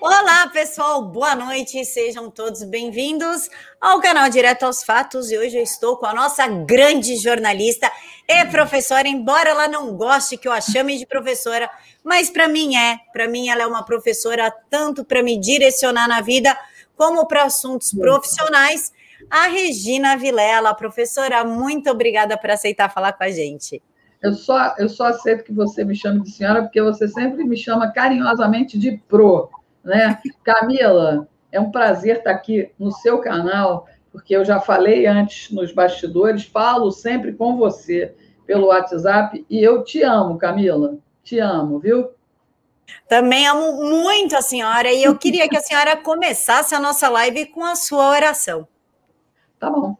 Olá, pessoal, boa noite, sejam todos bem-vindos ao canal Direto aos Fatos. E hoje eu estou com a nossa grande jornalista e professora, embora ela não goste que eu a chame de professora, mas para mim é. Para mim, ela é uma professora tanto para me direcionar na vida como para assuntos profissionais. A Regina Vilela, professora, muito obrigada por aceitar falar com a gente. Eu só, eu só aceito que você me chame de senhora, porque você sempre me chama carinhosamente de pro. Né? Camila, é um prazer estar aqui no seu canal, porque eu já falei antes nos bastidores, falo sempre com você pelo WhatsApp e eu te amo, Camila. Te amo, viu? Também amo muito a senhora e eu queria que a senhora começasse a nossa live com a sua oração. Tá bom.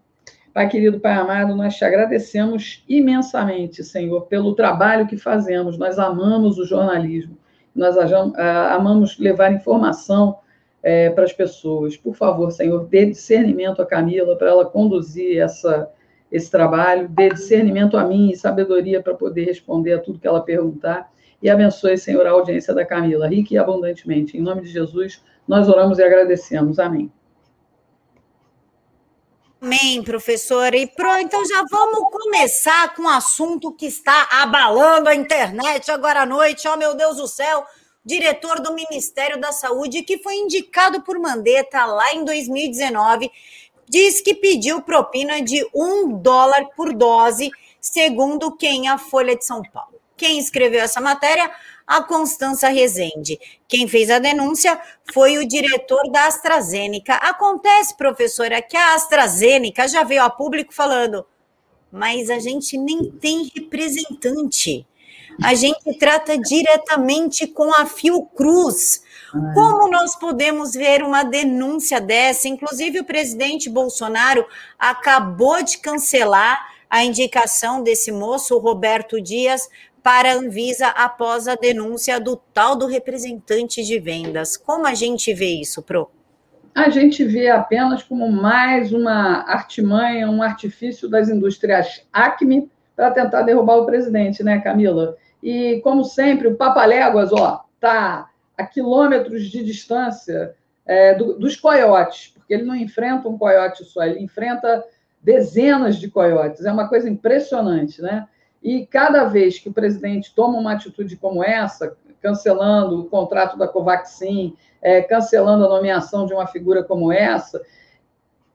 Pai querido, Pai amado, nós te agradecemos imensamente, Senhor, pelo trabalho que fazemos. Nós amamos o jornalismo, nós amamos levar informação é, para as pessoas. Por favor, Senhor, dê discernimento a Camila para ela conduzir essa, esse trabalho, dê discernimento a mim e sabedoria para poder responder a tudo que ela perguntar. E abençoe, Senhor, a audiência da Camila, rica e abundantemente. Em nome de Jesus, nós oramos e agradecemos. Amém. Amém, professora. E pronto, então já vamos começar com um assunto que está abalando a internet agora à noite. Oh, meu Deus do céu! Diretor do Ministério da Saúde, que foi indicado por Mandetta lá em 2019, diz que pediu propina de um dólar por dose, segundo quem? A Folha de São Paulo. Quem escreveu essa matéria? A Constança Rezende. Quem fez a denúncia foi o diretor da AstraZeneca. Acontece, professora, que a AstraZeneca já veio a público falando, mas a gente nem tem representante. A gente trata diretamente com a Fiocruz. Como nós podemos ver uma denúncia dessa? Inclusive, o presidente Bolsonaro acabou de cancelar a indicação desse moço, Roberto Dias, para a Anvisa após a denúncia do tal do representante de vendas. Como a gente vê isso, Pro? A gente vê apenas como mais uma artimanha, um artifício das indústrias Acme para tentar derrubar o presidente, né, Camila? E, como sempre, o Papaléguas, ó, tá a quilômetros de distância é, do, dos coiotes, porque ele não enfrenta um coiote só, ele enfrenta dezenas de coiotes. É uma coisa impressionante, né? E cada vez que o presidente toma uma atitude como essa, cancelando o contrato da Covaxin, é, cancelando a nomeação de uma figura como essa,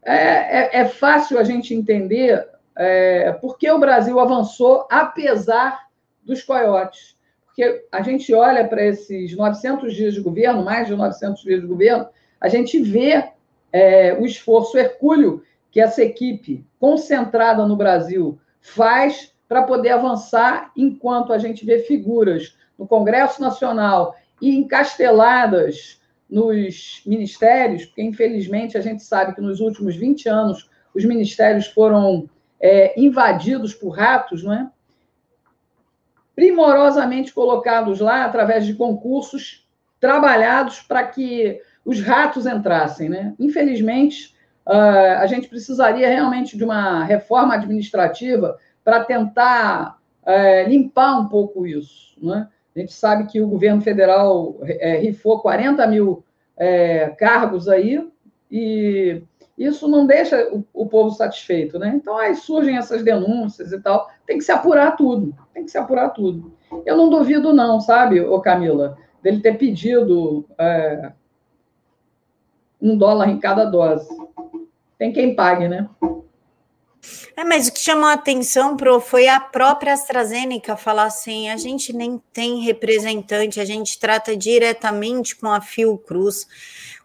é, é, é fácil a gente entender é, por que o Brasil avançou apesar dos coiotes. Porque a gente olha para esses 900 dias de governo, mais de 900 dias de governo, a gente vê é, o esforço hercúleo que essa equipe concentrada no Brasil faz para poder avançar enquanto a gente vê figuras no Congresso Nacional e encasteladas nos ministérios, porque infelizmente a gente sabe que nos últimos 20 anos os ministérios foram é, invadidos por ratos, não é? Primorosamente colocados lá através de concursos trabalhados para que os ratos entrassem, né? Infelizmente, uh, a gente precisaria realmente de uma reforma administrativa para tentar é, limpar um pouco isso. Né? A gente sabe que o governo federal é, rifou 40 mil é, cargos aí, e isso não deixa o, o, povo satisfeito. Né? Então, aí surgem essas denúncias e tal. Tem que se apurar tudo, tem que se apurar tudo. Eu não duvido, não, sabe, ô Camila, dele ter pedido é, um dólar em cada dose. Tem quem pague, né? É, mas o que chamou a atenção, Pro, foi a própria AstraZeneca falar assim: a gente nem tem representante, a gente trata diretamente com a Fiocruz.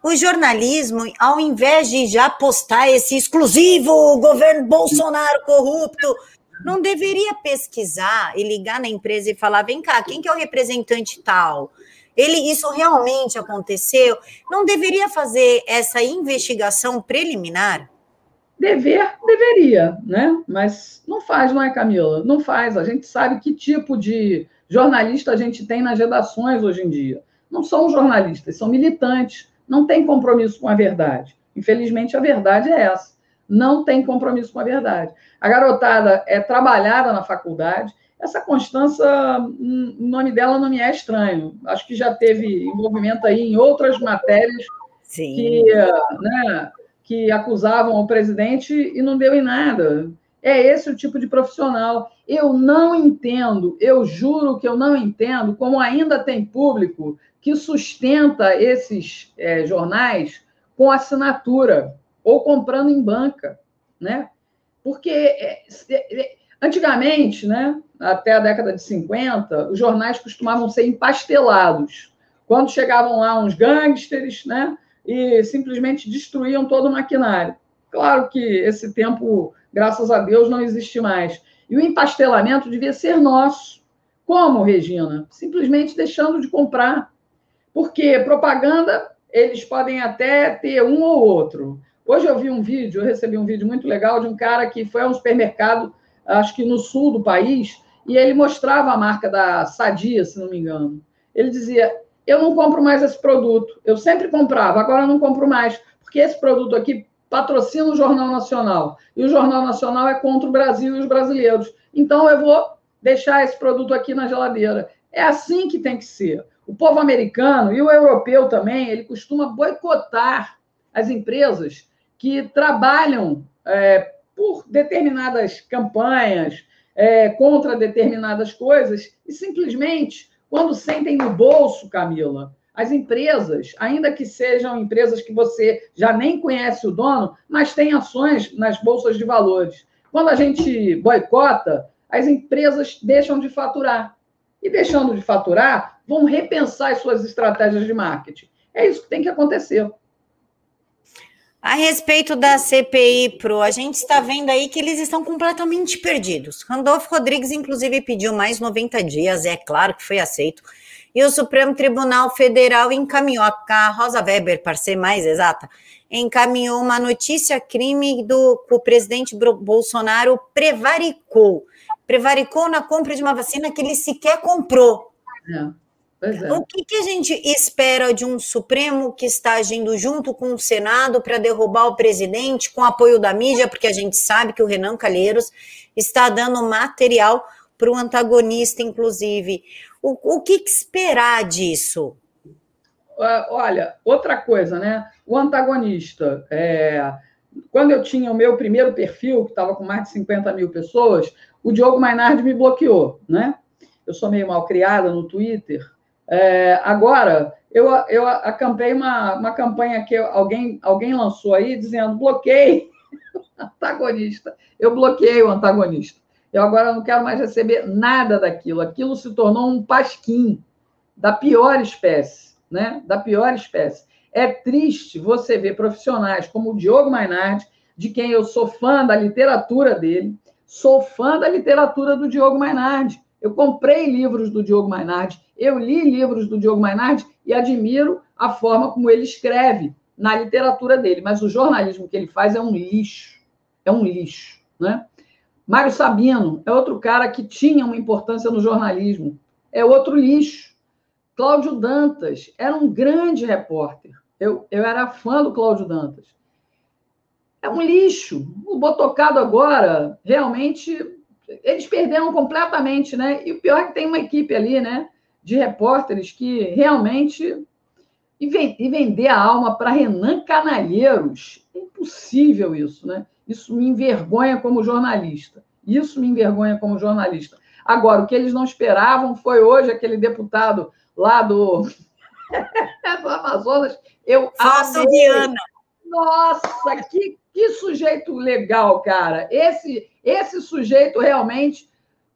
O jornalismo, ao invés de já postar esse exclusivo governo Bolsonaro corrupto, não deveria pesquisar e ligar na empresa e falar: vem cá, quem que é o representante tal? Ele, isso realmente aconteceu? Não deveria fazer essa investigação preliminar? Dever, deveria, né? Mas não faz, não é, Camila? Não faz. A gente sabe que tipo de jornalista a gente tem nas redações hoje em dia. Não são jornalistas, são militantes. Não tem compromisso com a verdade. Infelizmente, a verdade é essa. Não tem compromisso com a verdade. A garotada é trabalhada na faculdade, Essa Constança, o nome dela não me é estranho. Acho que já teve envolvimento aí em outras matérias Sim. que, né, que acusavam o presidente e não deu em nada. É esse o tipo de profissional. Eu não entendo, eu juro que eu não entendo como ainda tem público que sustenta esses é, jornais com assinatura ou comprando em banca, né? Porque é, é, antigamente, né, até a década de 50, os jornais costumavam ser empastelados. Quando chegavam lá uns gangsters, né, e simplesmente destruíam todo o maquinário. Claro que esse tempo, graças a Deus, não existe mais. E o empastelamento devia ser nosso. Como, Regina? Simplesmente deixando de comprar. Porque propaganda, eles podem até ter um ou outro. Hoje eu vi um vídeo, eu recebi um vídeo muito legal de um cara que foi a um supermercado, acho que no sul do país, e ele mostrava a marca da Sadia, se não me engano. Ele dizia: eu não compro mais esse produto. Eu sempre comprava, agora eu não compro mais, porque esse produto aqui patrocina o Jornal Nacional. E o Jornal Nacional é contra o Brasil e os brasileiros. Então eu vou deixar esse produto aqui na geladeira. É assim que tem que ser. O povo americano e o europeu também, ele costuma boicotar as empresas que trabalham é, por determinadas campanhas, é, contra determinadas coisas, e simplesmente quando sentem no bolso, Camila, as empresas, ainda que sejam empresas que você já nem conhece o dono, mas têm ações nas bolsas de valores. Quando a gente boicota, as empresas deixam de faturar. E deixando de faturar, vão repensar as suas estratégias de marketing. É isso que tem que acontecer. A respeito da CPI Pro, a gente está vendo aí que eles estão completamente perdidos. Randolfo Rodrigues, inclusive, pediu mais 90 dias, é claro que foi aceito. E o Supremo Tribunal Federal encaminhou, a Rosa Weber, para ser mais exata, encaminhou uma notícia crime do que o presidente Bolsonaro prevaricou. Prevaricou na compra de uma vacina que ele sequer comprou. É. É. O que, que, a gente espera de um Supremo que está agindo junto com o Senado para derrubar o presidente, com apoio da mídia, porque a gente sabe que o Renan Calheiros está dando material para o antagonista, inclusive. O, o que, que esperar disso? Olha, outra coisa, né? O antagonista. É... Quando eu tinha o meu primeiro perfil, que estava com mais de 50 mil pessoas, o Diogo Mainardi me bloqueou, né? Eu sou meio mal criada no Twitter, é, agora, eu, eu acampei uma, uma campanha que alguém, alguém lançou aí dizendo bloqueei o antagonista. Eu bloqueei o antagonista. Eu agora não quero mais receber nada daquilo. Aquilo se tornou um pasquim da pior espécie, né? Da pior espécie. É triste você ver profissionais como o Diogo Mainardi, de quem eu sou fã da literatura dele, sou fã da literatura do Diogo Mainardi. Eu comprei livros do Diogo Mainardi, eu li livros do Diogo Mainardi e admiro a forma como ele escreve na literatura dele, mas o jornalismo que ele faz é um lixo. É um lixo, né? Mário Sabino é outro cara que tinha uma importância no jornalismo. É outro lixo. Cláudio Dantas era um grande repórter. Eu, eu era fã do Cláudio Dantas. É um lixo. O Botocado agora, realmente, eles perderam completamente, né? E o pior é que tem uma equipe ali, né? de repórteres que realmente. E, vender a alma para Renan Canalheiros. É impossível isso, né? Isso me envergonha como jornalista. Isso me envergonha como jornalista. Agora, o que eles não esperavam foi hoje aquele deputado lá do, do Amazonas. Eu Faço Viana. Nossa, que, que sujeito legal, cara. Esse, esse sujeito realmente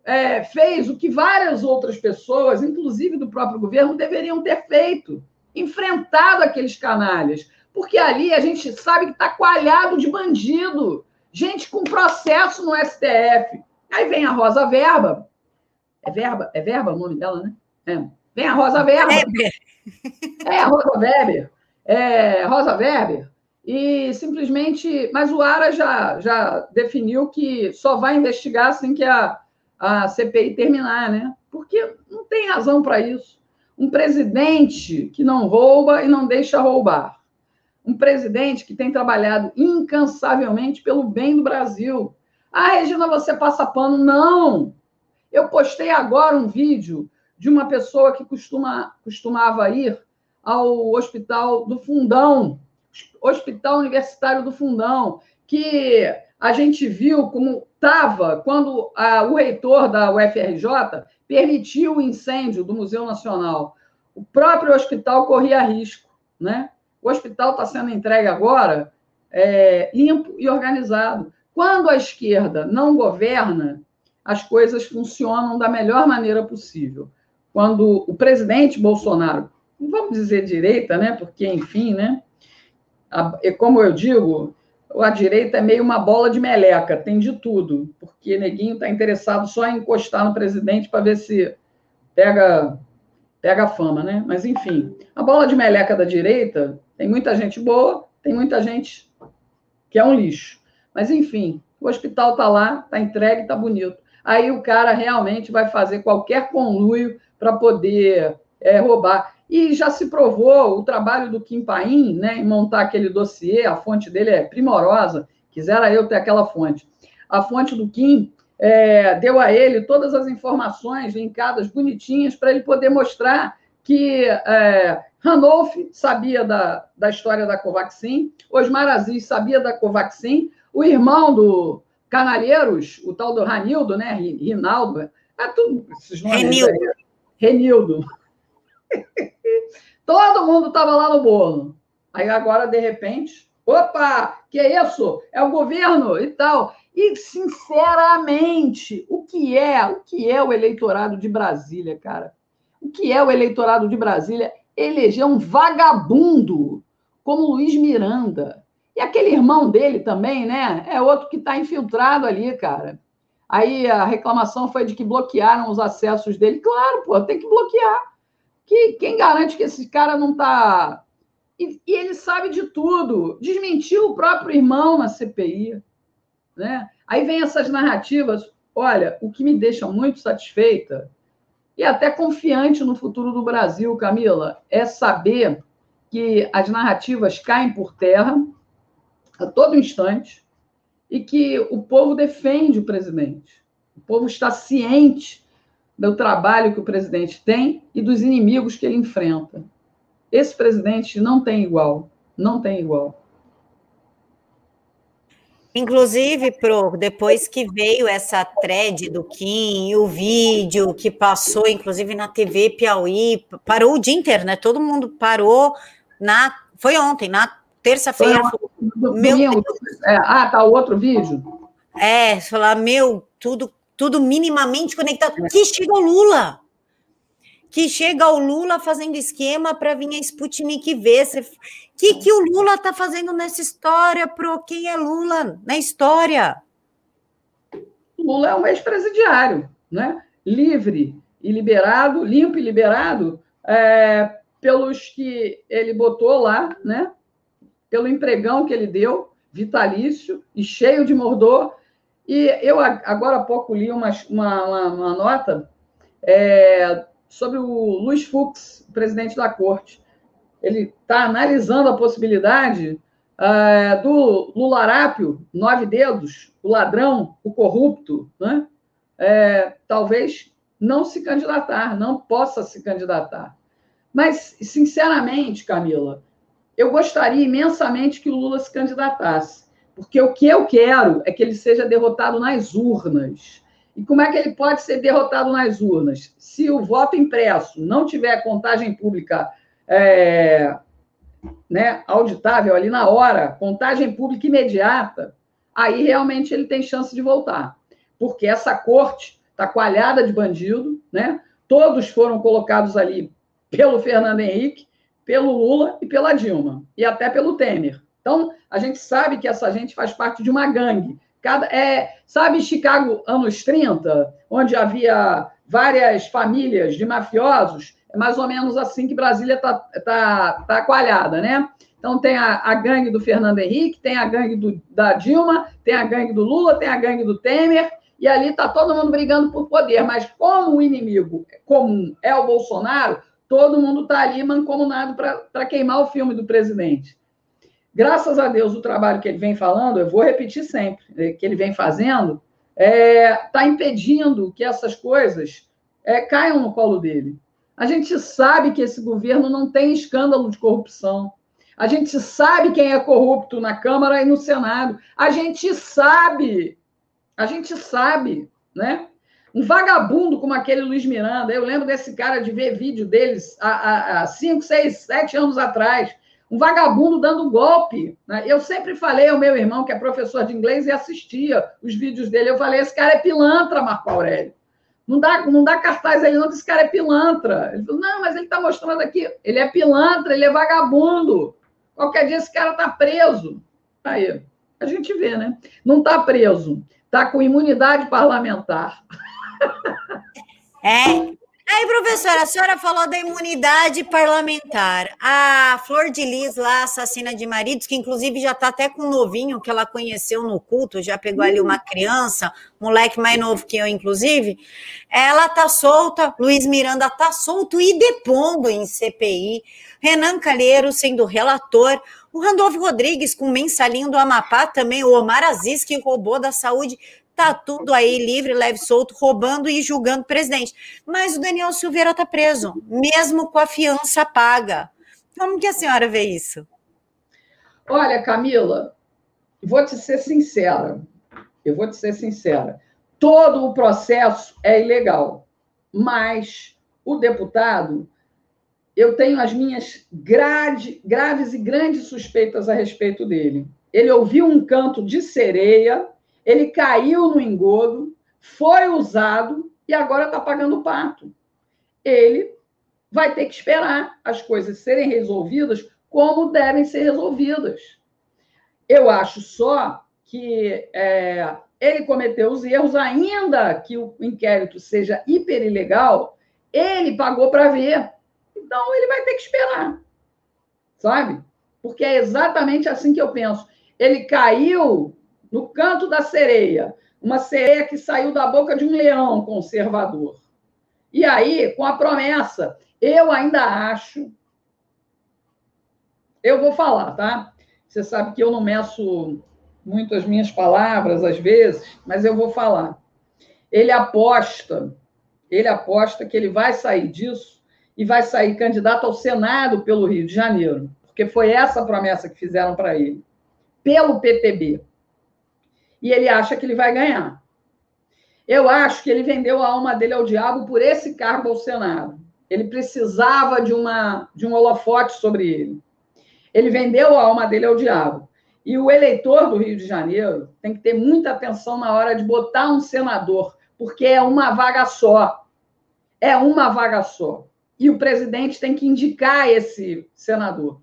é, fez o que várias outras pessoas, inclusive do próprio governo, deveriam ter feito: enfrentado aqueles canalhas. Porque ali a gente sabe que está coalhado de bandido, gente com processo no STF. Aí vem a Rosa Verba. É Verba? É Verba o nome dela, né? É. Vem a Rosa Verba. Weber. É, a Rosa Weber. É, Rosa Weber. E simplesmente. Mas o Ara já, já definiu que só vai investigar assim que a a CPI terminar, né? Porque não tem razão para isso. Um presidente que não rouba e não deixa roubar. Um presidente que tem trabalhado incansavelmente pelo bem do Brasil. Ah, Regina, você passa pano. Não! Eu postei agora um vídeo de uma pessoa que costuma, costumava ir ao Hospital do Fundão, Hospital Universitário do Fundão, que a gente viu como estava quando a, o reitor da UFRJ permitiu o incêndio do Museu Nacional. O próprio hospital corria risco. Né? O hospital está sendo entregue agora é, limpo e organizado. Quando a esquerda não governa, as coisas funcionam da melhor maneira possível. Quando o presidente Bolsonaro, vamos dizer direita, né? Porque, enfim, né? A, como eu digo, a direita é meio uma bola de meleca, tem de tudo, porque Neguinho está interessado só em encostar no presidente para ver se pega pega fama, né? Mas enfim, a bola de meleca da direita tem muita gente boa, tem muita gente que é um lixo. Mas enfim, o hospital está lá, está entregue, está bonito. Aí o cara realmente vai fazer qualquer conluio para poder é, roubar. E já se provou o trabalho do Kim Paim, né, em montar aquele dossiê, a fonte dele é primorosa, quisera eu ter aquela fonte. A fonte do Kim é, deu a ele todas as informações linkadas bonitinhas para ele poder mostrar que é, Ranolf sabia da, da história da Covaxin, Osmar Aziz sabia da Covaxin, o irmão do Canalheiros, o tal do Ranildo, né? Rinaldo, é tudo esses nomes Renildo. Aí. Renildo. Todo mundo estava lá no bolo. Aí agora, de repente, opa, que é isso? É o governo e tal. E, sinceramente, o que é, o que é o eleitorado de Brasília, cara? O que é o eleitorado de Brasília? Eleger um vagabundo como Luiz Miranda. E aquele irmão dele também, né? É outro que está infiltrado ali, cara. Aí a reclamação foi de que bloquearam os acessos dele. Claro, pô, tem que bloquear. Que, quem garante que esse cara não está. E, e, ele sabe de tudo. Desmentiu o próprio irmão na CPI. Né? Aí vem essas narrativas. Olha, o que me deixa muito satisfeita e até confiante no futuro do Brasil, Camila, é saber que as narrativas caem por terra a todo instante e que o povo defende o presidente. O povo está ciente do trabalho que o presidente tem e dos inimigos que ele enfrenta. Esse presidente não tem igual, não tem igual. Inclusive, Pro, depois que veio essa thread do Kim, o vídeo que passou, inclusive, na TV Piauí, parou o dia inteiro, né? Todo mundo parou na. Foi ontem, na terça-feira. Meu Deus. É, ah, tá o outro vídeo? É, falar, meu, tudo tudo minimamente conectado. Que chega o Lula. Que chega o Lula fazendo esquema para vir a Sputnik V. O que, que o Lula está fazendo nessa história, pro quem é Lula na história? Lula é um ex-presidiário, né? livre e liberado, limpo e liberado, é, pelos que ele botou lá, né? pelo empregão que ele deu, vitalício e cheio de mordor, e eu agora há pouco li uma, uma, uma nota é, sobre o Luiz Fux, presidente da corte. Ele está analisando a possibilidade é, do Lularápio, nove dedos, o ladrão, o corrupto, né? É, talvez não se candidatar, não possa se candidatar. Mas, sinceramente, Camila, eu gostaria imensamente que o Lula se candidatasse. Porque o que eu quero é que ele seja derrotado nas urnas. E como é que ele pode ser derrotado nas urnas? Se o voto impresso não tiver contagem pública é, né, auditável ali na hora, contagem pública imediata, aí realmente ele tem chance de voltar. Porque essa corte está coalhada de bandido, né? todos foram colocados ali pelo Fernando Henrique, pelo Lula e pela Dilma, e até pelo Temer. Então, a gente sabe que essa gente faz parte de uma gangue. Cada, é, sabe Chicago anos 30, onde havia várias famílias de mafiosos? É mais ou menos assim que Brasília está tá, tá coalhada, né? Então, tem a, a, gangue do Fernando Henrique, tem a gangue do, da Dilma, tem a gangue do Lula, tem a gangue do Temer, e ali está todo mundo brigando por poder. Mas, como o inimigo comum é o Bolsonaro, todo mundo está ali mancomunado para queimar o filme do presidente. Graças a Deus, o trabalho que ele vem falando, eu vou repetir sempre, eh, que ele vem fazendo, está é, tá impedindo que essas coisas é, caiam no colo dele. A gente sabe que esse governo não tem escândalo de corrupção. A gente sabe quem é corrupto na Câmara e no Senado. A gente sabe. A gente sabe, né? Um vagabundo como aquele Luiz Miranda, eu lembro desse cara de ver vídeo deles há, há cinco, seis, sete anos atrás. Um vagabundo dando golpe. Né? Eu sempre falei ao meu irmão, que é professor de inglês, e assistia os vídeos dele. Eu falei: esse cara é pilantra, Marco Aurélio. Não dá, não dá cartaz aí, não, esse cara é pilantra. Ele falou: não, mas ele está mostrando aqui. Ele é pilantra, ele é vagabundo. Qualquer dia esse cara está preso. Aí, a gente vê, né? Não está preso, está com imunidade parlamentar. É. Aí, professora, a senhora falou da imunidade parlamentar. A Flor de Lis, lá, assassina de maridos, que inclusive já está até com um novinho que ela conheceu no culto, já pegou ali uma criança, moleque mais novo que eu, inclusive. Ela tá solta, Luiz Miranda tá solto e depondo em CPI. Renan Calheiro sendo relator. O Randolfo Rodrigues com o mensalinho do Amapá também, o Omar Aziz, que roubou da saúde tá tudo aí livre, leve, solto, roubando e julgando o presidente. Mas o Daniel Silveira tá preso, mesmo com a fiança paga. Como que a senhora vê isso? Olha, Camila, vou te ser sincera. Eu vou te ser sincera. Todo o processo é ilegal, mas o deputado, eu tenho as minhas grade, graves e grandes suspeitas a respeito dele. Ele ouviu um canto de sereia ele caiu no engodo, foi usado e agora está pagando o pato. Ele vai ter que esperar as coisas serem resolvidas como devem ser resolvidas. Eu acho só que é, ele cometeu os erros, ainda que o inquérito seja hiper ilegal, ele pagou para ver. Então ele vai ter que esperar. Sabe? Porque é exatamente assim que eu penso. Ele caiu no canto da sereia, uma sereia que saiu da boca de um leão conservador. E aí, com a promessa, eu ainda acho. Eu vou falar, tá? Você sabe que eu não meço muito as minhas palavras às vezes, mas eu vou falar. Ele aposta, ele aposta que ele vai sair disso e vai sair candidato ao Senado pelo Rio de Janeiro, porque foi essa a promessa que fizeram para ele, pelo PTB e ele acha que ele vai ganhar. Eu acho que ele vendeu a alma dele ao diabo por esse cargo ao Senado. Ele precisava de, uma, de um holofote sobre ele. Ele vendeu a alma dele ao diabo. E o eleitor do Rio de Janeiro tem que ter muita atenção na hora de botar um senador, porque é uma vaga só. É uma vaga só. E o presidente tem que indicar esse senador.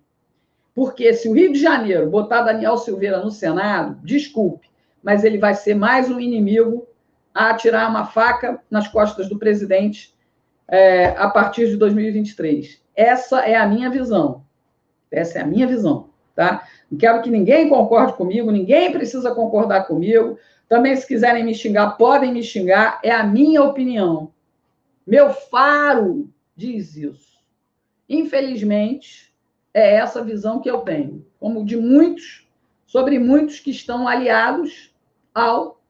Porque se o Rio de Janeiro botar Daniel Silveira no Senado, desculpe, mas ele vai ser mais um inimigo a atirar uma faca nas costas do presidente é, a partir de 2023. Essa é a minha visão. Essa é a minha visão, tá? Não quero que ninguém concorde comigo, ninguém precisa concordar comigo. Também, se quiserem me xingar, podem me xingar, é a minha opinião. Meu faro diz isso. Infelizmente, é essa visão que eu tenho, como de muitos, sobre muitos que estão aliados ao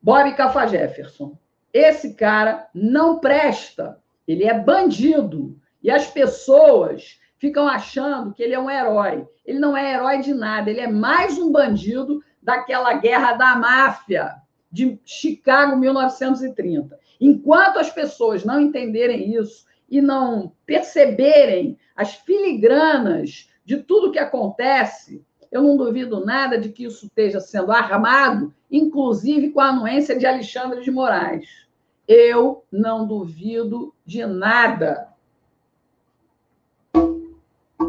Bob Cafa Jefferson. Esse cara não presta, ele é bandido. E as pessoas ficam achando que ele é um herói. Ele não é herói de nada, ele é mais um bandido daquela guerra da máfia de Chicago 1930. Enquanto as pessoas não entenderem isso e não perceberem as filigranas de tudo que acontece, eu não duvido nada de que isso esteja sendo armado, inclusive com a anuência de Alexandre de Moraes. Eu não duvido de nada.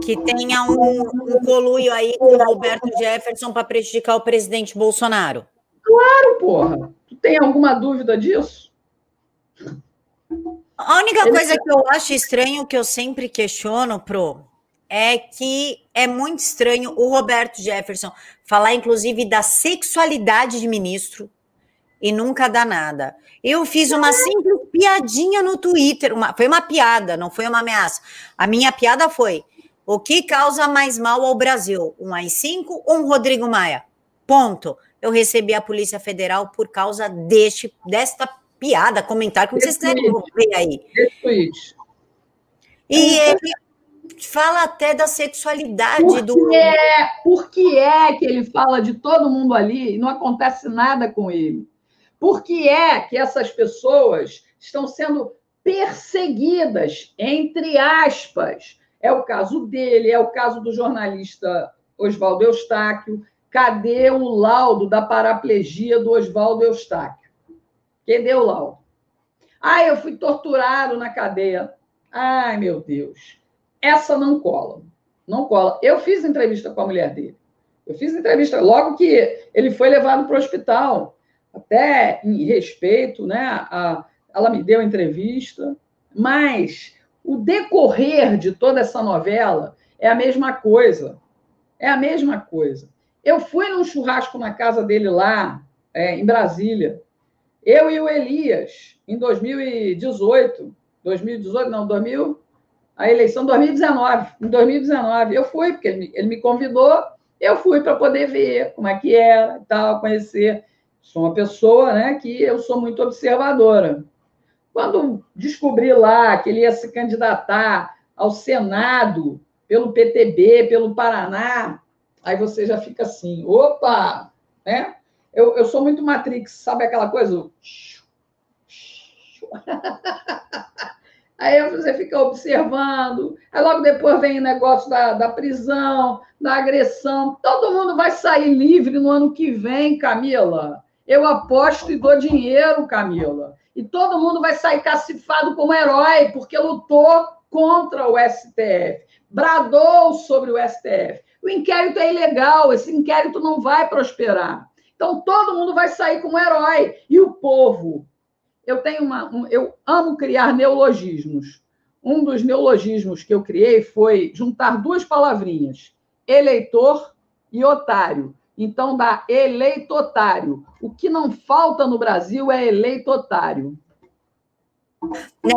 Que tenha um, um coluio aí com o Roberto Jefferson para prejudicar o presidente Bolsonaro. Claro, porra. Tu tem alguma dúvida disso? A única coisa que eu acho estranho, que eu sempre questiono, Pro, é que é muito estranho o Roberto Jefferson falar, inclusive, da sexualidade de ministro e nunca dá nada. Eu fiz uma simples piadinha no Twitter, uma, foi uma piada, não foi uma ameaça. A minha piada foi: o que causa mais mal ao Brasil? Um AI-5 ou um Rodrigo Maia? Ponto. eu recebi a Polícia Federal por causa deste, desta piada, comentário, como vocês quiserem ver aí. Tweet. E ele fala até da sexualidade por do. É, por que é que ele fala de todo mundo ali e não acontece nada com ele? Por que é que essas pessoas estão sendo perseguidas, entre aspas? É o caso dele, é o caso do jornalista Oswaldo Eustáquio. Cadê o laudo da paraplegia do Oswaldo Eustáquio? Cadê o laudo? Ah, eu fui torturado na cadeia. Ai, meu Deus. Essa não cola. Não cola. Eu fiz entrevista com a mulher dele. Eu fiz entrevista logo que ele foi levado para o hospital até em respeito, né? A, ela me deu entrevista, mas o decorrer de toda essa novela é a mesma coisa. É a mesma coisa. Eu fui num churrasco na casa dele lá, é, em Brasília. Eu e o Elias, em 2018. 2018, não, 2000, a eleição 2019. Em 2019, eu fui, porque ele me, ele me convidou, eu fui para poder ver como é que era e tal, conhecer. Sou uma pessoa né, que eu sou muito observadora. Quando descobri lá que ele ia se candidatar ao Senado pelo PTB, pelo Paraná, aí você já fica assim, opa, né? Eu, eu sou muito Matrix, sabe aquela coisa? Aí você fica observando, aí logo depois vem o negócio da, da prisão, da agressão. Todo mundo vai sair livre no ano que vem, Camila. Eu aposto e dou dinheiro, Camila. E todo mundo vai sair cacifado como herói, porque lutou contra o STF, bradou sobre o STF. O inquérito é ilegal, esse inquérito não vai prosperar. Então todo mundo vai sair como herói. E o povo? Eu tenho uma. Um, eu amo criar neologismos. Um dos neologismos que eu criei foi juntar duas palavrinhas: eleitor e otário. Então, dá eleitotário. O que não falta no Brasil é eleitotário.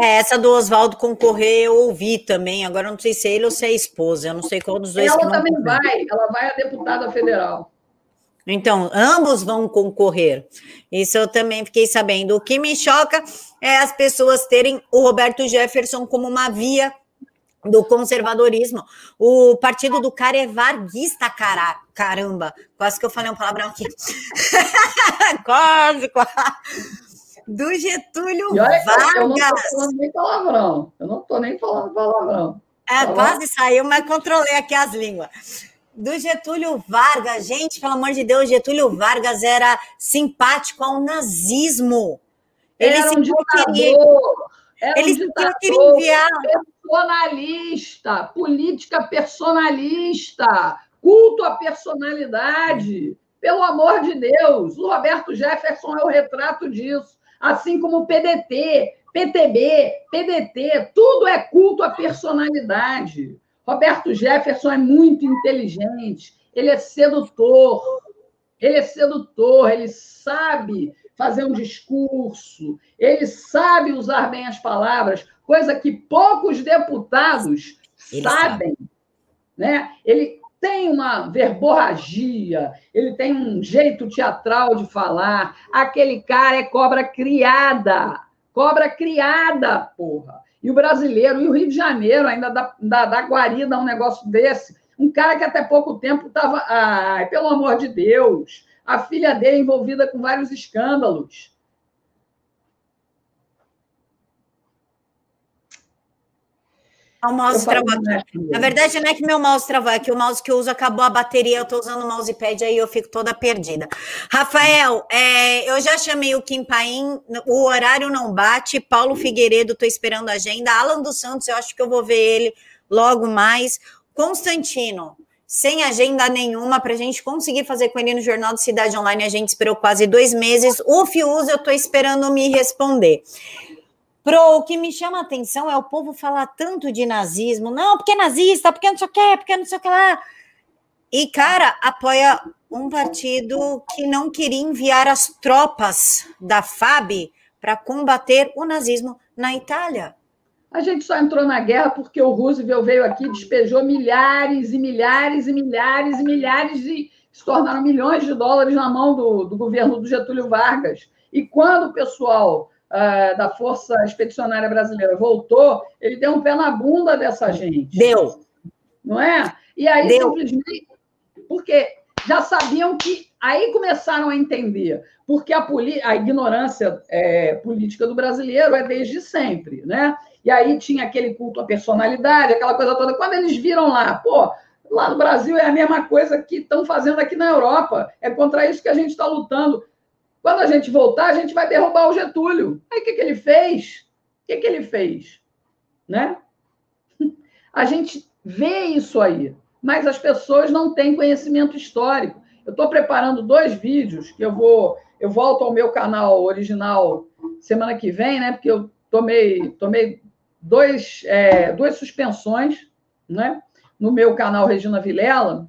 É, essa do Oswaldo concorrer eu ouvi também. Agora não sei se é ele ou se é a esposa. Eu não sei qual dos dois. Ela também vai. Ela vai a deputada federal. Então, ambos vão concorrer. Isso eu também fiquei sabendo. O que me choca é as pessoas terem o Roberto Jefferson como uma via do conservadorismo. O partido do cara é varguista, cara, caramba. Quase que eu falei um palavrão aqui. quase, quase. Do Getúlio Vargas. Eu não estou falando nem palavrão. Eu não estou nem falando palavrão. É, quase saiu, mas controlei aqui as línguas. Do Getúlio Vargas, gente, pelo amor de Deus, Getúlio Vargas era simpático ao nazismo. Ele era um ditador. Era ele um ditador, enviar personalista, política personalista, culto à personalidade. Pelo amor de Deus, o Roberto Jefferson é o retrato disso. Assim como o PDT, PTB, PDT, tudo é culto à personalidade. Roberto Jefferson é muito inteligente, ele é sedutor, ele é sedutor, ele sabe fazer um discurso, ele sabe usar bem as palavras, coisa que poucos deputados ele sabem. Sabe. Né? Ele tem uma verborragia, ele tem um jeito teatral de falar. Aquele cara é cobra criada. Cobra criada, porra. E o brasileiro, e o Rio de Janeiro ainda dá, dá guarida a um negócio desse. Um cara que até pouco tempo estava. Ai, pelo amor de Deus, a filha dele envolvida com vários escândalos. O mouse travou aqui. Na verdade, não é que meu mouse travou, é que o mouse que eu uso acabou a bateria, eu estou usando o mousepad aí eu fico toda perdida. Rafael, é, eu já chamei o Kim Paim, o horário não bate, Paulo Figueiredo, estou esperando a agenda, Alan dos Santos, eu acho que eu vou ver ele logo mais. Constantino, sem agenda nenhuma, para a gente conseguir fazer com ele no Jornal de Cidade Online, a gente esperou quase dois meses. O Fius, eu estou esperando me responder. Pro, o que me chama a atenção é o povo falar tanto de nazismo. Não, porque é nazista, porque não sei o quê, porque não sei o que lá. E, cara, apoia um partido que não queria enviar as tropas da FAB para combater o nazismo na Itália. A gente só entrou na guerra porque o Roosevelt veio aqui, despejou milhares e milhares e milhares e milhares de se tornaram milhões de dólares na mão do, do governo do Getúlio Vargas. E quando o pessoal uh, da Força Expedicionária Brasileira voltou, ele deu um pé na bunda dessa gente. Deu. Não é? E aí, deu. simplesmente. Porque já sabiam que. Aí começaram a entender. Porque a, a ignorância é, política do brasileiro é desde sempre, né? E aí tinha aquele culto à personalidade, aquela coisa toda. Quando eles viram lá, pô, lá no Brasil é a mesma coisa que estão fazendo aqui na Europa. É contra isso que a gente está lutando. Quando a gente voltar, a gente vai derrubar o Getúlio. Aí o que, que ele fez? O que, que ele fez? Né? A gente vê isso aí, mas as pessoas não têm conhecimento histórico. Eu estou preparando dois vídeos que eu vou. Eu volto ao meu canal original semana que vem, né? Porque eu tomei, tomei dois, é, duas suspensões, né? No meu canal Regina Vilela,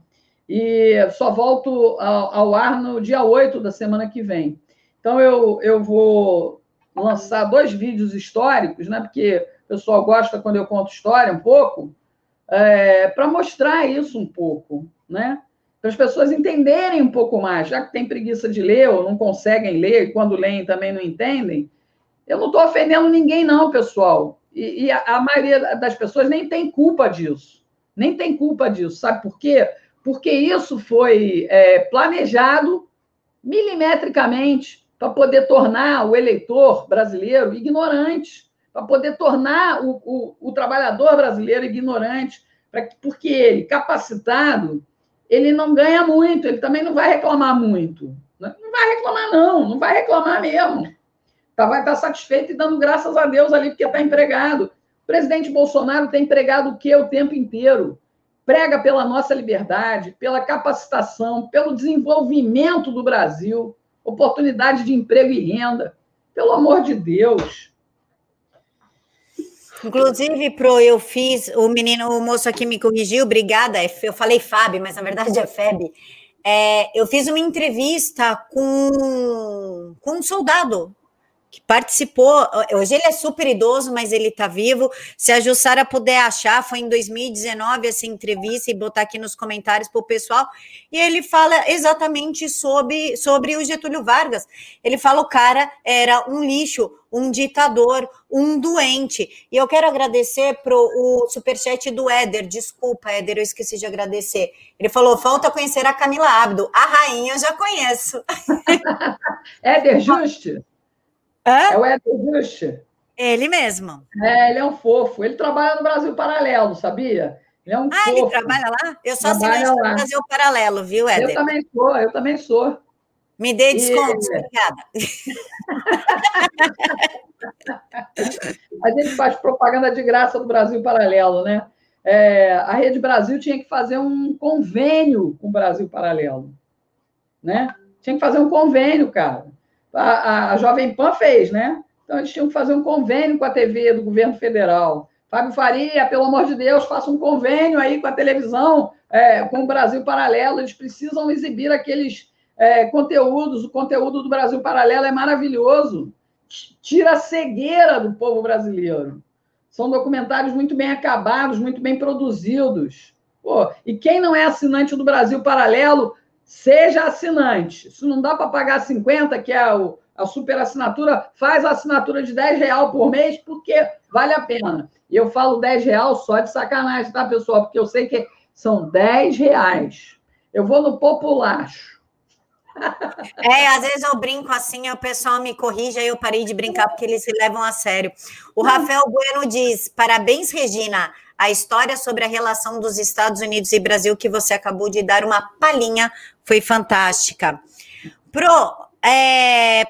e só volto ao, ao ar no dia 8 da semana que vem. Então, eu, eu vou lançar dois vídeos históricos, né? Porque o pessoal gosta quando eu conto história um pouco, é, para mostrar isso um pouco, né? Para as pessoas entenderem um pouco mais, já que tem preguiça de ler ou não conseguem ler, e quando leem também não entendem. Eu não estou ofendendo ninguém, não, pessoal. E, e a, a, maioria das pessoas nem tem culpa disso. Nem tem culpa disso. Sabe por quê? Porque isso foi é, planejado milimetricamente para poder tornar o eleitor brasileiro ignorante, para poder tornar o, o, o, trabalhador brasileiro ignorante, porque ele, capacitado, ele não ganha muito, ele também não vai reclamar muito. Né? Não vai reclamar, não, não vai reclamar mesmo. Tá, vai estar satisfeito e dando graças a Deus ali, porque está empregado. O presidente Bolsonaro tem empregado o quê o tempo inteiro? Prega pela nossa liberdade, pela capacitação, pelo desenvolvimento do Brasil oportunidade de emprego e renda. Pelo amor de Deus. Inclusive, Pro, eu fiz, o menino, o moço aqui me corrigiu, obrigada. É eu falei Fábio, mas na verdade é Feb. É, eu fiz uma entrevista com, com um soldado que participou. Hoje ele é super idoso, mas ele está vivo. Se a Jussara puder achar, foi em 2019 essa entrevista e botar aqui nos comentários para o pessoal. E ele fala exatamente sobre, sobre o Getúlio Vargas. Ele fala: o cara era um lixo, um ditador, um doente. E eu quero agradecer para o superchat do Éder. Desculpa, Éder, eu esqueci de agradecer. Ele falou: falta conhecer a Camila Abdo. A rainha eu já conheço. Éder Juste. Hã? É o Éder Bush. Ele mesmo. É, ele é um fofo. Ele trabalha no Brasil Paralelo, sabia? Ele é um ah, fofo. ele trabalha lá? Eu só trabalho no Brasil Paralelo, viu, Éder? Eu também sou, eu também sou. Me dê desconto, e... obrigada. A gente faz propaganda de graça do Brasil Paralelo, né? É, a Rede Brasil tinha que fazer um convênio com o Brasil Paralelo, né? Tinha que fazer um convênio, cara a, a Jovem Pan fez, né? Então, eles tinham que fazer um convênio com a TV do governo federal. Fábio Faria, pelo amor de Deus, faça um convênio aí com a televisão, é, com o Brasil Paralelo. Eles precisam exibir aqueles é, conteúdos. O conteúdo do Brasil Paralelo é maravilhoso. Tira a cegueira do povo brasileiro. São documentários muito bem acabados, muito bem produzidos. Pô, e quem não é assinante do Brasil Paralelo seja assinante. Se não dá para pagar 50, que é o, a super assinatura, faz a assinatura de 10 real por mês, porque vale a pena. E eu falo 10 real só de sacanagem, tá, pessoal? Porque eu sei que são 10 reais. Eu vou no populacho. É, às vezes eu brinco assim, o pessoal me corrige, aí eu parei de brincar porque eles se levam a sério. O Rafael Bueno diz: parabéns, Regina a história sobre a relação dos Estados Unidos e Brasil, que você acabou de dar uma palhinha, foi fantástica. Pro, é,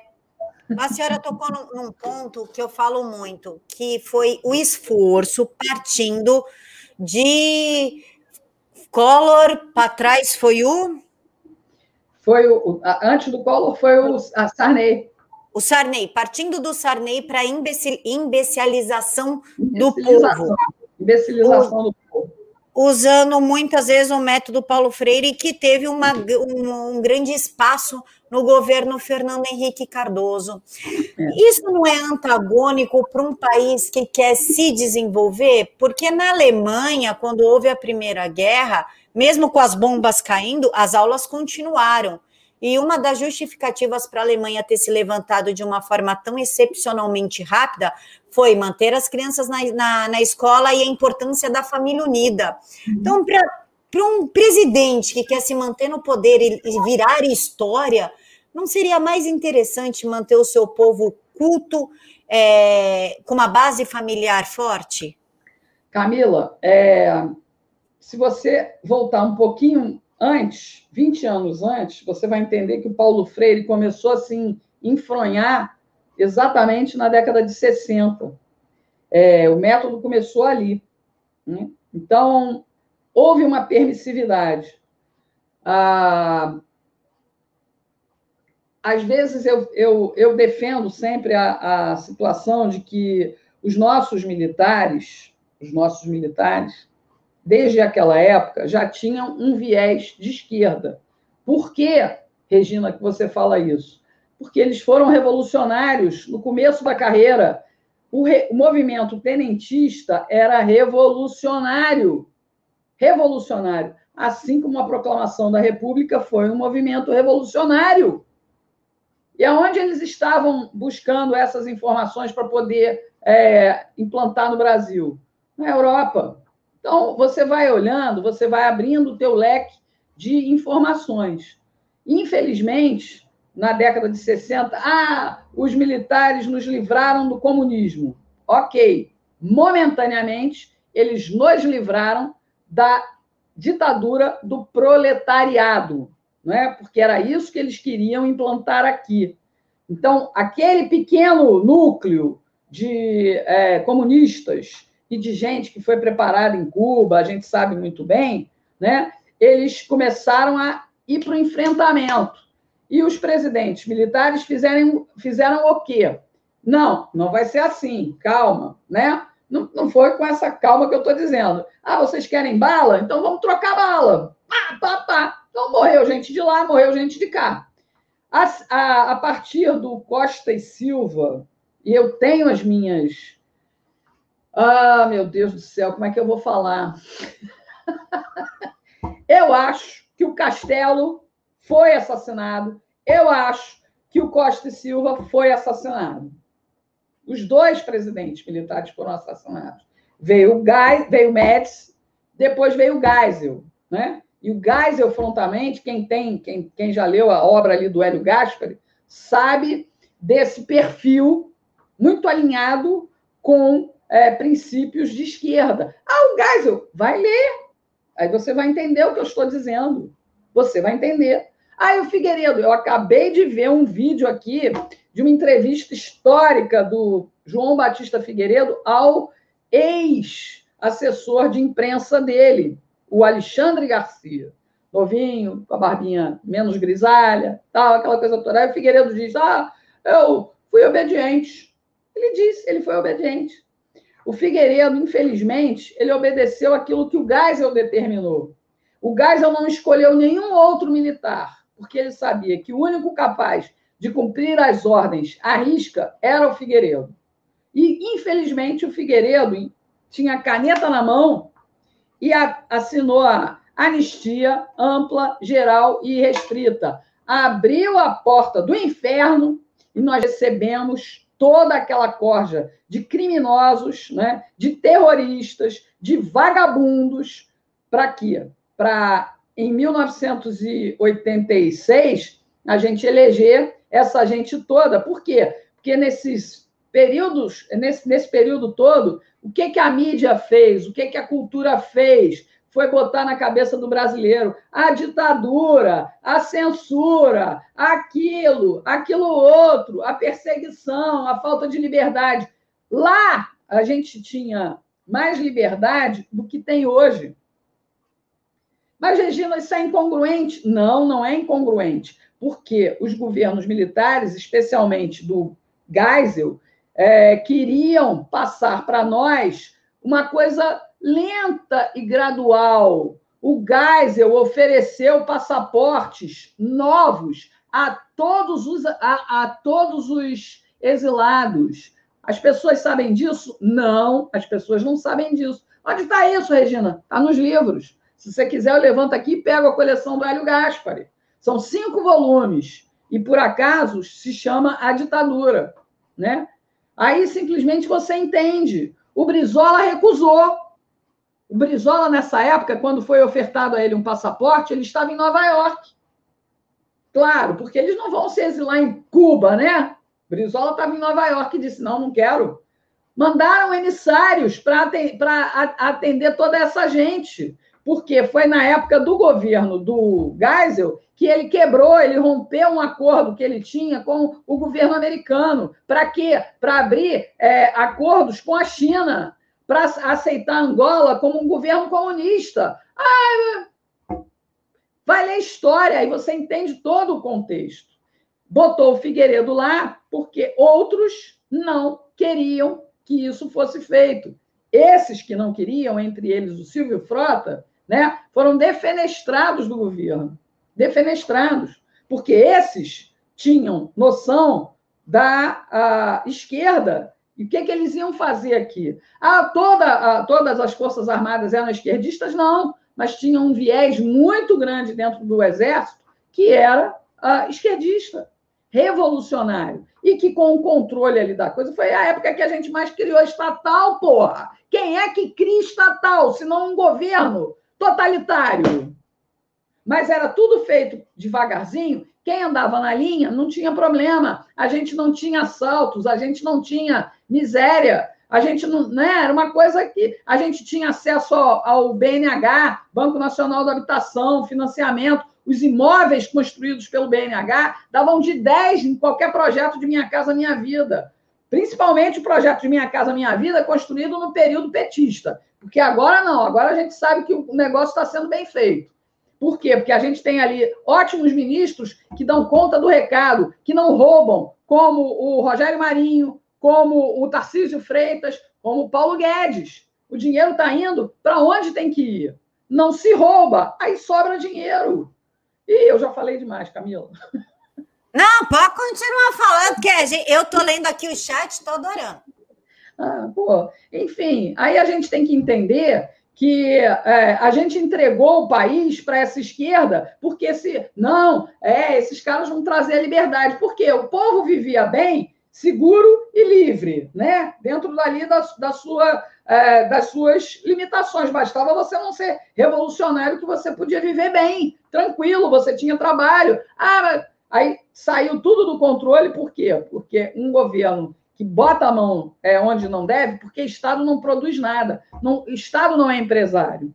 a senhora tocou num, num, ponto que eu falo muito, que foi o esforço partindo de Collor para trás foi o foi o antes do Collor foi o a Sarney. O Sarney, partindo do Sarney para a imbecilização do povo Imbecilização do povo. usando muitas vezes o método Paulo Freire, que teve uma, um, um grande espaço no governo Fernando Henrique Cardoso. É. Isso não é antagônico para um país que quer se desenvolver? Porque na Alemanha, quando houve a Primeira Guerra, mesmo com as bombas caindo, as aulas continuaram. E uma das justificativas para a Alemanha ter se levantado de uma forma tão excepcionalmente rápida foi manter as crianças na, na, na escola e a importância da família unida. Uhum. Então, para um presidente que quer se manter no poder e, e virar história, não seria mais interessante manter o seu povo culto é, com uma base familiar forte? Camila, é, se você voltar um pouquinho antes, 20 anos antes, você vai entender que o Paulo Freire começou assim enfronhar exatamente na década de 60. É, o método começou ali. Né? Então, houve uma permissividade. Ah, às vezes eu, eu, eu defendo sempre a, a situação de que os nossos militares, os nossos militares, desde aquela época, já tinham um viés de esquerda. Por que, Regina, que você fala isso? Porque eles foram revolucionários no começo da carreira. O, re... o movimento tenentista era revolucionário. Revolucionário. Assim como a proclamação da República foi um movimento revolucionário. E aonde eles estavam buscando essas informações para poder é, implantar no Brasil? Na Europa. Então, você vai olhando, você vai abrindo o teu leque de informações. Infelizmente, na década de 60, ah, os militares nos livraram do comunismo. Ok, momentaneamente, eles nos livraram da ditadura do proletariado, não é? porque era isso que eles queriam implantar aqui. Então, aquele pequeno núcleo de é, comunistas e de gente que foi preparada em Cuba, a gente sabe muito bem, né? eles começaram a ir para o enfrentamento. E os presidentes militares fizeram, o quê? Não, não vai ser assim, calma, né? Não, não foi com essa calma que eu estou dizendo. Ah, vocês querem bala? Então vamos trocar bala. Pá, pá, pá. Então morreu gente de lá, morreu gente de cá. A, a, a partir do Costa e Silva, e eu tenho as minhas ah, meu Deus do céu, como é que eu vou falar? eu acho que o Castelo foi assassinado. Eu acho que o Costa e Silva foi assassinado. Os dois presidentes militares foram assassinados. Veio o Geis, veio o Médici, depois veio o Geisel, né? E o Geisel, frontamente, quem tem, quem, quem já leu a obra ali do Hélio Gaspari, sabe desse perfil muito alinhado com é, princípios de esquerda. Ah, o Geisel, vai ler. Aí você vai entender o que eu estou dizendo. Você vai entender. Ah, o Figueiredo, eu acabei de ver um vídeo aqui de uma entrevista histórica do João Batista Figueiredo ao ex-assessor de imprensa dele, o Alexandre Garcia. Novinho, com a barbinha menos grisalha, tal, aquela coisa toda. Aí o Figueiredo diz: Ah, eu fui obediente. Ele disse, ele foi obediente. O Figueiredo, infelizmente, ele obedeceu aquilo que o Geisel determinou. O Geisel não escolheu nenhum outro militar, porque ele sabia que o único capaz de cumprir as ordens à risca era o Figueiredo. E, infelizmente, o Figueiredo tinha caneta na mão e assinou a anistia ampla, geral e restrita. Abriu a porta do inferno e nós recebemos toda aquela corja de criminosos, né, de terroristas, de vagabundos, para quê? Para, em 1986, a gente eleger essa gente toda. Por quê? Porque nesses períodos, nesse, nesse período todo, o que, que a mídia fez? O que, que a cultura fez? foi botar na cabeça do brasileiro a ditadura, a censura, aquilo, aquilo outro, a perseguição, a falta de liberdade. Lá a gente tinha mais liberdade do que tem hoje. Mas, Regina, isso é incongruente? Não, não é incongruente, porque os governos militares, especialmente do Geisel, é, queriam passar para nós uma coisa lenta e gradual. O Geisel ofereceu passaportes novos a todos os, a, a todos os exilados. As pessoas sabem disso? Não, as pessoas não sabem disso. Onde está isso, Regina? Está nos livros. Se você quiser, eu levanto aqui e pego a coleção do Hélio Gaspari. São cinco volumes. E, por acaso, se chama A Ditadura. Né? Aí, simplesmente, você entende. O Brizola recusou. O Brizola, nessa época, quando foi ofertado a ele um passaporte, ele estava em Nova York. Claro, porque eles não vão se exilar em Cuba, né? Brizola estava em Nova York e disse: não, não quero. Mandaram emissários para atender toda essa gente, porque foi na época do governo do Geisel que ele quebrou, ele rompeu um acordo que ele tinha com o governo americano. Para quê? Para abrir é, acordos com a China, para aceitar Angola como um governo comunista. Ah, vai ler história, aí você entende todo o contexto. Botou o Figueiredo lá porque outros não queriam que isso fosse feito. Esses que não queriam, entre eles o Silvio Frota, né, foram defenestrados do governo. Defenestrados. Porque esses tinham noção da esquerda. E o que, que eles iam fazer aqui? Ah, toda, ah, todas as Forças Armadas eram esquerdistas? Não, mas tinha um viés muito grande dentro do Exército que era ah, esquerdista revolucionário e que com o controle ali da coisa foi a época que a gente mais criou estatal, porra. Quem é que cria estatal, se não um governo totalitário? Mas era tudo feito devagarzinho. Quem andava na linha não tinha problema. A gente não tinha assaltos, a gente não tinha miséria. A gente não, né? Era uma coisa que a gente tinha acesso ao, BNH, Banco Nacional da Habitação, financiamento os imóveis construídos pelo BNH davam de 10 em qualquer projeto de Minha Casa Minha Vida. Principalmente o projeto de Minha Casa Minha Vida construído no período petista. Porque agora não, agora a gente sabe que o negócio está sendo bem feito. Por quê? Porque a gente tem ali ótimos ministros que dão conta do recado, que não roubam, como o Rogério Marinho, como o Tarcísio Freitas, como o Paulo Guedes. O dinheiro está indo para onde tem que ir. Não se rouba, aí sobra dinheiro. E eu já falei demais, Camila. Não, pode continuar falando, que eu estou lendo aqui o chat, estou adorando. Ah, pô. Enfim, aí a gente tem que entender que é, a gente entregou o país para essa esquerda, porque se não, é, esses caras vão trazer a liberdade, porque o povo vivia bem, seguro e livre, né? Dentro dali da, da sua é, das suas limitações. Bastava você não ser revolucionário, que você podia viver bem, tranquilo, você tinha trabalho. Ah, aí saiu tudo do controle, por quê? Porque um governo que bota a mão é, onde não deve, porque Estado não produz nada. Não, Estado não é empresário.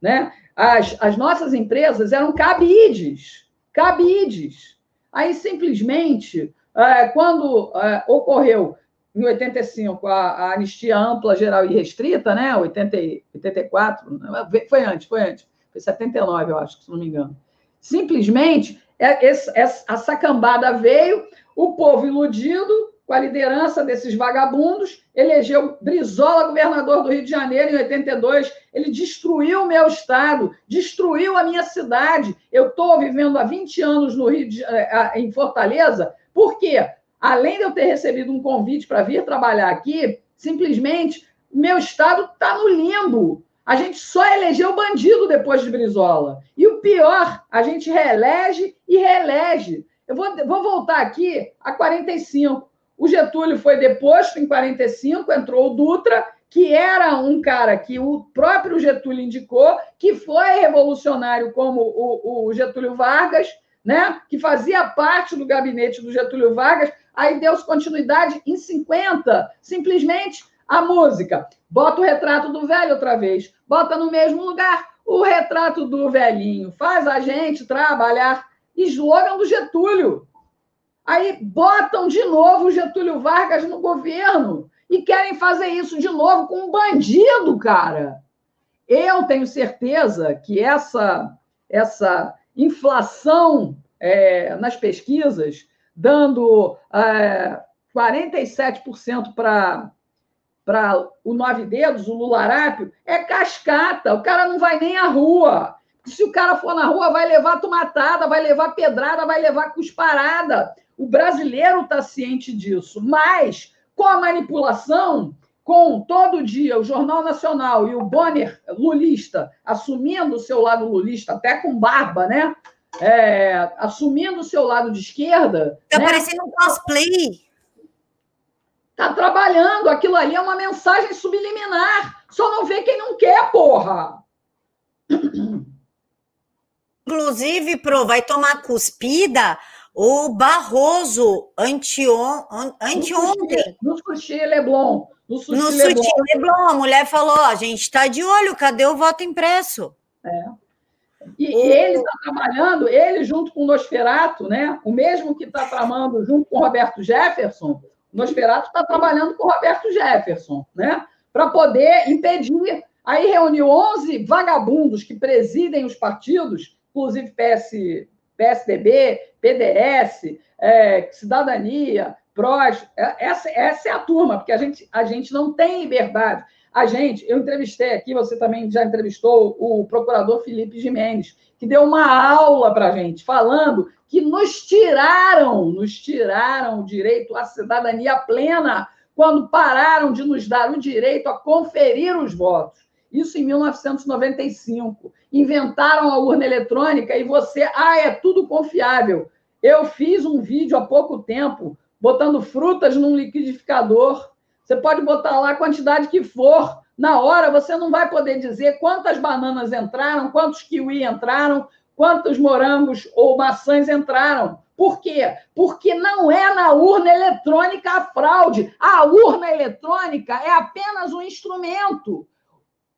Né? As, as nossas empresas eram cabides, cabides. Aí, simplesmente, é, quando é, ocorreu em 85, a, a anistia ampla, geral e restrita, né? 80, 84, foi antes, foi antes. Foi 79, eu acho, se não me engano. Simplesmente, é, essa cambada veio, o povo iludido, com a liderança desses vagabundos, elegeu Brizola governador do Rio de Janeiro em 82. Ele destruiu o meu estado, destruiu a minha cidade. Eu estou vivendo há 20 anos no Rio de, eh, em Fortaleza. Por quê? além de eu ter recebido um convite para vir trabalhar aqui, simplesmente meu estado está no limbo. A gente só elegeu bandido depois de Brizola. E o pior, a gente reelege e reelege. Eu vou, vou voltar aqui a 45. O Getúlio foi deposto em 45, entrou o Dutra, que era um cara que o próprio Getúlio indicou, que foi revolucionário como o, o Getúlio Vargas, né? que fazia parte do gabinete do Getúlio Vargas, aí deu continuidade em 50, simplesmente a música. Bota o retrato do velho outra vez, bota no mesmo lugar o retrato do velhinho, faz a gente trabalhar. Slogan do Getúlio. Aí botam de novo o Getúlio Vargas no governo e querem fazer isso de novo com um bandido, cara. Eu tenho certeza que essa, essa inflação é, nas pesquisas dando é, 47% para para o Nove Dedos, o Lularápio, é cascata. O cara não vai nem à rua. Se o cara for na rua, vai levar tomatada, vai levar pedrada, vai levar cusparada. O brasileiro está ciente disso. Mas, com a manipulação, com todo dia o Jornal Nacional e o Bonner lulista assumindo o seu lado lulista, até com barba, né? É, assumindo o seu lado de esquerda. Está né? parecendo um cosplay. Tá trabalhando, aquilo ali é uma mensagem subliminar. Só não vê quem não quer, porra. Inclusive, Pro, vai tomar cuspida o Barroso anteon, anteontem. No sushi Leblon. No sushi, no Leblon. sushi Leblon, a mulher falou: a gente está de olho, cadê o voto impresso? É. E, o... ele está trabalhando, ele junto com o Nosferato, né? o mesmo que está tramando junto com o Roberto Jefferson, Nosferatu está trabalhando com o Roberto Jefferson, né? Para poder impedir. Aí reuniu 11 vagabundos que presidem os partidos, inclusive PS, PSDB, PDS, é, Cidadania, PROS. É, essa, essa é a turma, porque a gente, a gente não tem liberdade. A gente, eu entrevistei aqui, você também já entrevistou o procurador Felipe Jimenez, que deu uma aula para a gente, falando que nos tiraram, nos tiraram o direito à cidadania plena quando pararam de nos dar o direito a conferir os votos. Isso em 1995. Inventaram a urna eletrônica e você, ah, é tudo confiável. Eu fiz um vídeo há pouco tempo botando frutas num liquidificador. Você pode botar lá a quantidade que for. Na hora, você não vai poder dizer quantas bananas entraram, quantos kiwi entraram, quantos morangos ou maçãs entraram. Por quê? Porque não é na urna eletrônica a fraude. A urna eletrônica é apenas um instrumento.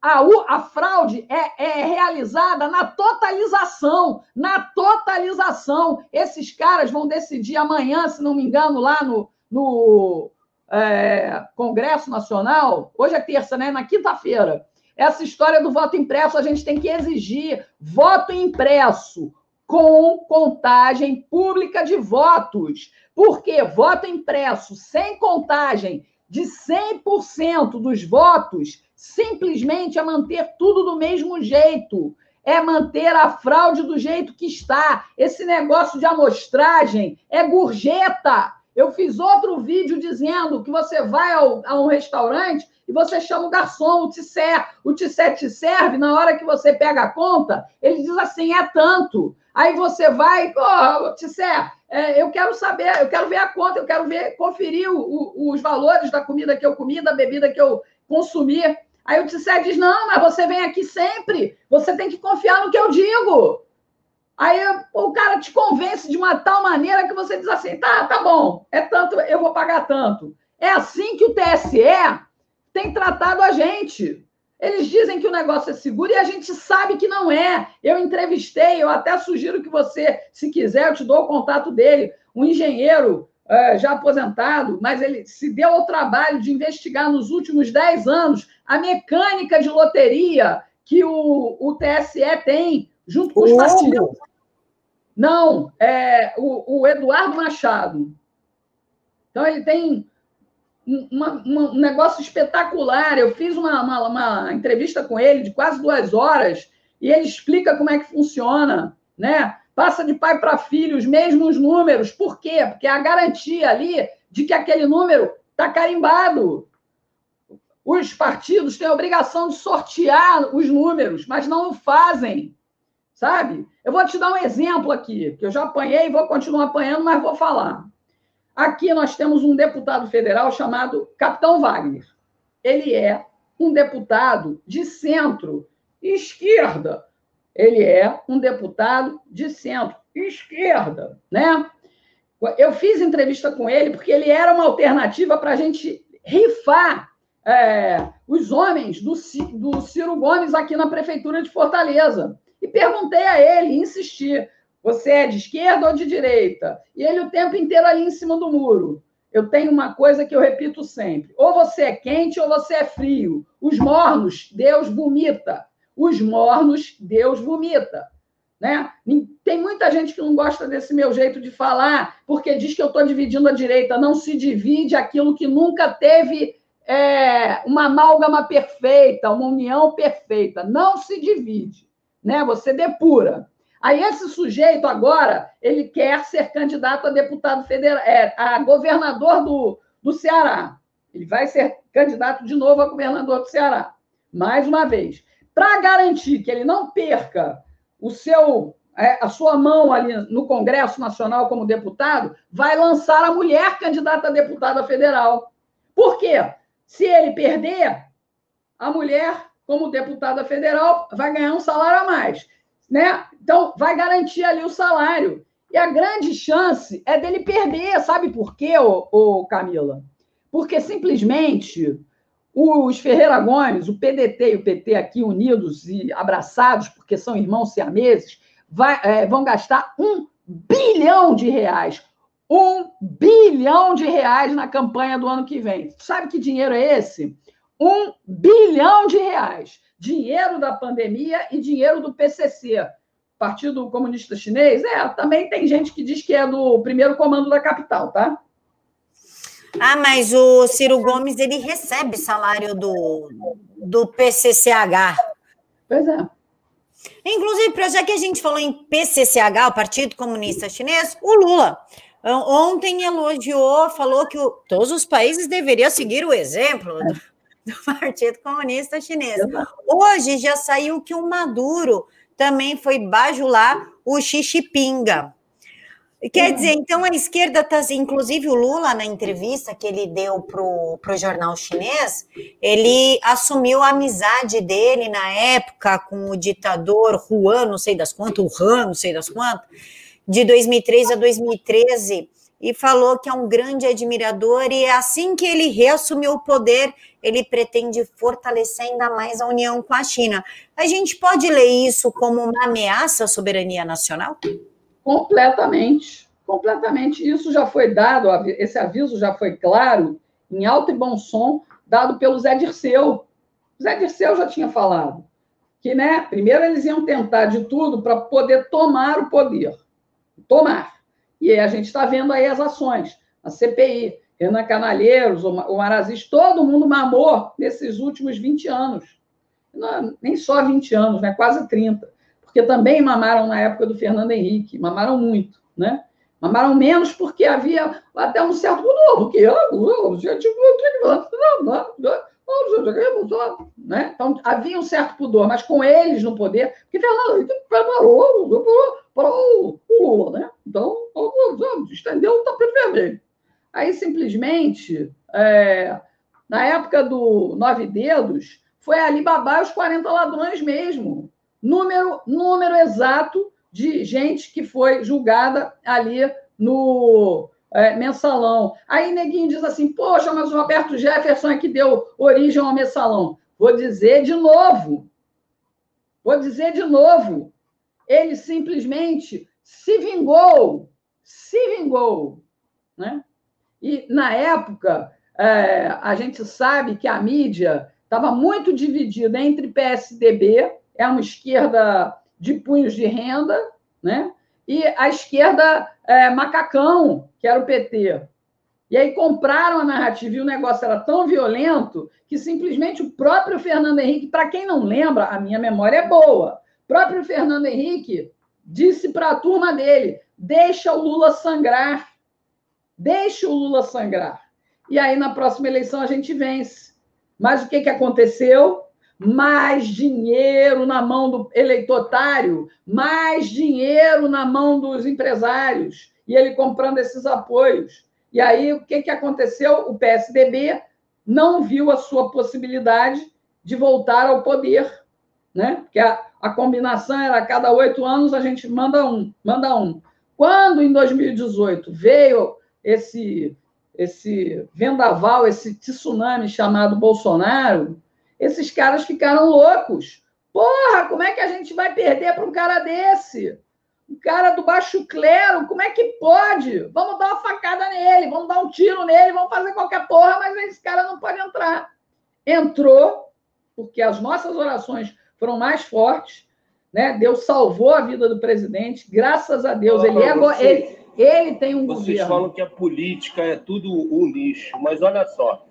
A, a fraude é, é, realizada na totalização. Na totalização. Esses caras vão decidir amanhã, se não me engano, lá no, no é, Congresso Nacional. Hoje é terça, né? Na quinta-feira essa história do voto impresso, a gente tem que exigir voto impresso com contagem pública de votos. Porque voto impresso sem contagem de 100% dos votos simplesmente é manter tudo do mesmo jeito. É manter a fraude do jeito que está. Esse negócio de amostragem é gorjeta. Eu fiz outro vídeo dizendo que você vai ao, a um restaurante e você chama o garçom, o tissé. O tissé te serve, na hora que você pega a conta, ele diz assim, é tanto. Aí você vai, oh, tissé, é, eu quero saber, eu quero ver a conta, eu quero ver, conferir o, o, os valores da comida que eu comi, da bebida que eu consumi. Aí o Tissé diz, não, mas você vem aqui sempre, você tem que confiar no que eu digo. Aí o cara te convence de uma tal maneira que você diz assim, tá, tá bom, é tanto, eu vou pagar tanto. É assim que o TSE tem tratado a gente. Eles dizem que o negócio é seguro e a gente sabe que não é. Eu entrevistei, eu até sugiro que você, se quiser, eu te dou o contato dele, um engenheiro é, já aposentado, mas ele se deu ao trabalho de investigar nos últimos 10 anos a mecânica de loteria que o, o TSE tem, junto com os partidos. Não, é o, o Eduardo Machado. Então, ele tem uma, uma, um negócio espetacular. Eu fiz uma, uma, uma, entrevista com ele de quase duas horas e ele explica como é que funciona, né? Passa de pai para filho os mesmos números. Por quê? Porque é a garantia ali de que aquele número está carimbado. Os partidos têm a obrigação de sortear os números, mas não o fazem, sabe? Eu vou te dar um exemplo aqui, que eu já apanhei e vou continuar apanhando, mas vou falar. Aqui nós temos um deputado federal chamado Capitão Wagner. Ele é um deputado de centro esquerda. Ele é um deputado de centro esquerda, né? Eu fiz entrevista com ele porque ele era uma alternativa para a gente rifar é, os homens do, do Ciro Gomes aqui na prefeitura de Fortaleza. E perguntei a ele, insisti, você é de esquerda ou de direita? E ele o tempo inteiro ali em cima do muro. Eu tenho uma coisa que eu repito sempre: ou você é quente ou você é frio. Os mornos, Deus vomita. Os mornos, Deus vomita. Né? Tem muita gente que não gosta desse meu jeito de falar, porque diz que eu estou dividindo a direita. Não se divide aquilo que nunca teve é, uma amálgama perfeita, uma união perfeita. Não se divide, né? Você depura. Aí esse sujeito agora ele quer ser candidato a deputado federal, é, a governador do, do Ceará. Ele vai ser candidato de novo a governador do Ceará, mais uma vez, para garantir que ele não perca o seu é, a sua mão ali no Congresso Nacional como deputado, vai lançar a mulher candidata a deputada federal. Por quê? Se ele perder, a mulher, como deputada federal, vai ganhar um salário a mais. Né? Então, vai garantir ali o salário. E a grande chance é dele perder. Sabe por quê, ô, ô Camila? Porque simplesmente os Ferreira Gomes, o PDT e o PT aqui unidos e abraçados, porque são irmãos siameses, vai, é, vão gastar um bilhão de reais um bilhão de reais na campanha do ano que vem. Sabe que dinheiro é esse? Um bilhão de reais. Dinheiro da pandemia e dinheiro do PCC. Partido Comunista Chinês? É, também tem gente que diz que é do primeiro comando da capital, tá? Ah, mas o Ciro Gomes, ele recebe salário do, do PCCH. Pois é. Inclusive, já que a gente falou em PCCH, o Partido Comunista Chinês, o Lula Ontem elogiou, falou que o, todos os países deveriam seguir o exemplo do, do Partido Comunista Chinês. Hoje já saiu que o Maduro também foi bajular o Xixipinga. Quer dizer, então a esquerda está, inclusive o Lula, na entrevista que ele deu para o jornal chinês, ele assumiu a amizade dele na época com o ditador Juan, não sei das quantas, o Han, não sei das quantas, de 2003 a 2013 e falou que é um grande admirador e assim que ele reassumiu o poder, ele pretende fortalecer ainda mais a união com a China. A gente pode ler isso como uma ameaça à soberania nacional? Completamente, completamente. Isso já foi dado, esse aviso já foi claro, em alto e bom som, dado pelo Zé Dirceu. Zé Dirceu já tinha falado que, né, primeiro eles iam tentar de tudo para poder tomar o poder tomar. E a gente está vendo aí as ações. A CPI, Renan Canalheiros, o Marazis, todo mundo mamou nesses últimos 20 anos. Não, nem só 20 anos, né? quase 30. Porque também mamaram na época do Fernando Henrique, mamaram muito, né? Mamaram menos porque havia até um certo pudor, porque né? Então havia um certo pudor, mas com eles no poder, que Fernando Henrique preparou para o Lula, né? Então, estendeu o tapete vermelho. Aí, simplesmente, é, na época do Nove Dedos, foi Alibaba e os 40 ladrões mesmo. Número, número exato de gente que foi julgada ali no é, mensalão. Aí neguinho diz assim: Poxa, mas o Roberto Jefferson é que deu origem ao mensalão. Vou dizer de novo. Vou dizer de novo ele simplesmente se vingou, se vingou. Né? E, na época, é, a gente sabe que a mídia estava muito dividida entre PSDB, é uma esquerda de punhos de renda, né? e a esquerda é, macacão, que era o PT. E aí compraram a narrativa e o negócio era tão violento que simplesmente o próprio Fernando Henrique, para quem não lembra, a minha memória é boa, próprio Fernando Henrique disse para a turma dele: deixa o Lula sangrar. Deixa o Lula sangrar. E aí, na próxima eleição, a gente vence. Mas o que, que aconteceu? Mais dinheiro na mão do eleitotário, mais dinheiro na mão dos empresários, e ele comprando esses apoios. E aí, o que, que aconteceu? O PSDB não viu a sua possibilidade de voltar ao poder, né? Porque a, a combinação era a cada oito anos a gente manda um, manda um. Quando em 2018 veio esse esse vendaval, esse tsunami chamado Bolsonaro, esses caras ficaram loucos. Porra, como é que a gente vai perder para um cara desse? Um cara do baixo clero, como é que pode? Vamos dar uma facada nele, vamos dar um tiro nele, vamos fazer qualquer porra, mas esse cara não pode entrar. Entrou, porque as nossas orações foram mais fortes. Né? Deus salvou a vida do presidente, graças a Deus. ele, é, você, ele, ele tem um vocês governo. falam que a política é tudo um lixo, mas olha só.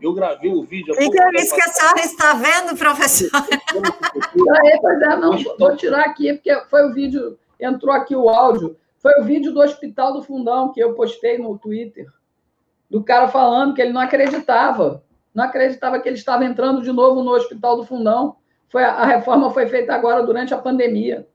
Eu gravei o vídeo. E que é isso que a senhora está vendo, professor? Aí, pois é, não, vou tirar aqui, porque foi o vídeo, entrou aqui o áudio. Foi o vídeo do Hospital do Fundão que eu postei no Twitter, do cara falando que ele não acreditava. Não acreditava que ele estava entrando de novo no Hospital do Fundão. Foi, a reforma foi feita agora durante a pandemia.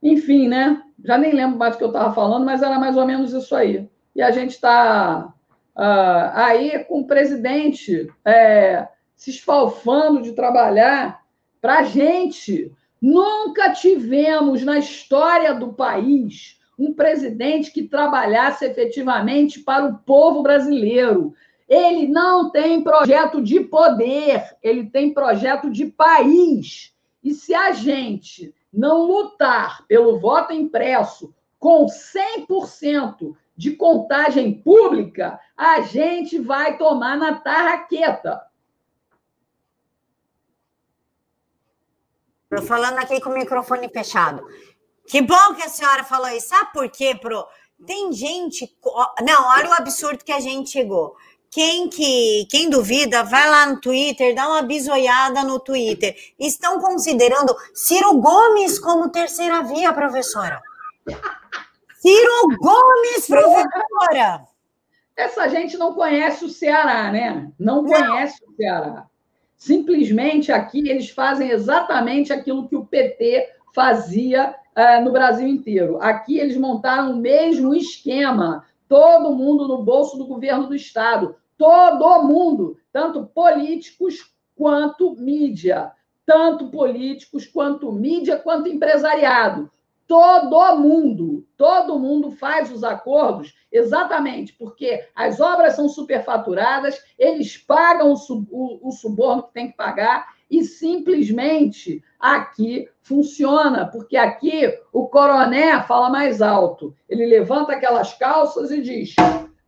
Enfim, né? Já nem lembro mais o que eu estava falando, mas era mais ou menos isso aí. E a gente está uh, aí com o presidente é, se esfalfando de trabalhar para a gente. Nunca tivemos na história do país um presidente que trabalhasse efetivamente para o povo brasileiro. Ele não tem projeto de poder, ele tem projeto de país. E se a gente não lutar pelo voto impresso com 100% de contagem pública, a gente vai tomar na tarraqueta. Estou falando aqui com o microfone fechado. Que bom que a senhora falou isso. Sabe por quê, Pro? Tem gente. Não, olha o absurdo que a gente chegou. Quem que quem duvida, vai lá no Twitter, dá uma bisoiada no Twitter. Estão considerando Ciro Gomes como terceira via, professora. Ciro Gomes, professora. Essa gente não conhece o Ceará, né? Não conhece não. o Ceará. Simplesmente aqui eles fazem exatamente aquilo que o PT fazia uh, no Brasil inteiro. Aqui eles montaram o mesmo esquema, todo mundo no bolso do governo do Estado, todo mundo, tanto políticos quanto mídia, tanto políticos quanto mídia, quanto empresariado. Todo mundo, todo mundo faz os acordos exatamente porque as obras são superfaturadas, eles pagam o, o, o suborno que tem que pagar e simplesmente aqui funciona, porque aqui o coroné fala mais alto. Ele levanta aquelas calças e diz: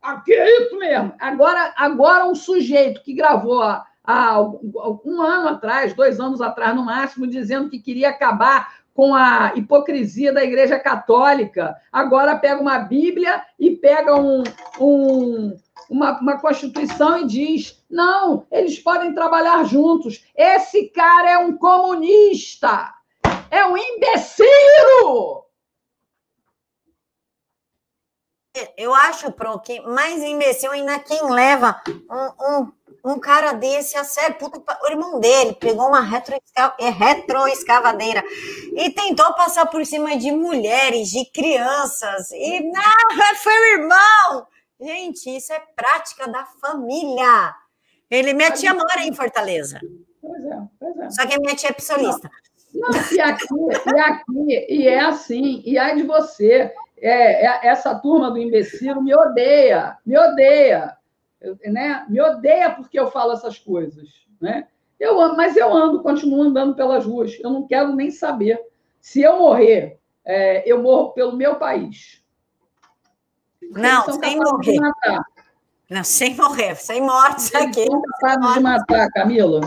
aqui é isso mesmo. Agora, agora um sujeito que gravou há, há um ano atrás, dois anos atrás no máximo, dizendo que queria acabar com a hipocrisia da Igreja Católica, agora pega uma Bíblia e pega um, um, uma, uma Constituição e diz: não, eles podem trabalhar juntos. Esse cara é um comunista, é um imbecil! Eu acho, Pro, que mais imbecil ainda quem leva um, um um cara desse a sério, o irmão dele pegou uma é, retroescavadeira e tentou passar por cima de mulheres, de crianças, e não, foi o irmão. Gente, isso é prática da família. Ele, minha tia mora em Fortaleza. Pois é, pois é. Só que a minha tia é psolista. Não, não, e aqui, e aqui, e é assim, e ai de você, é, é, essa turma do imbecil me odeia, me odeia né, me odeia porque eu falo essas coisas, né? Eu amo, mas eu ando, continuo andando pelas ruas. Eu não quero nem saber. Se eu morrer, é, eu morro pelo meu país. Não, sem morrer. Não, sem morrer, sem mortes aqui. Estão capazes de matar, Camila.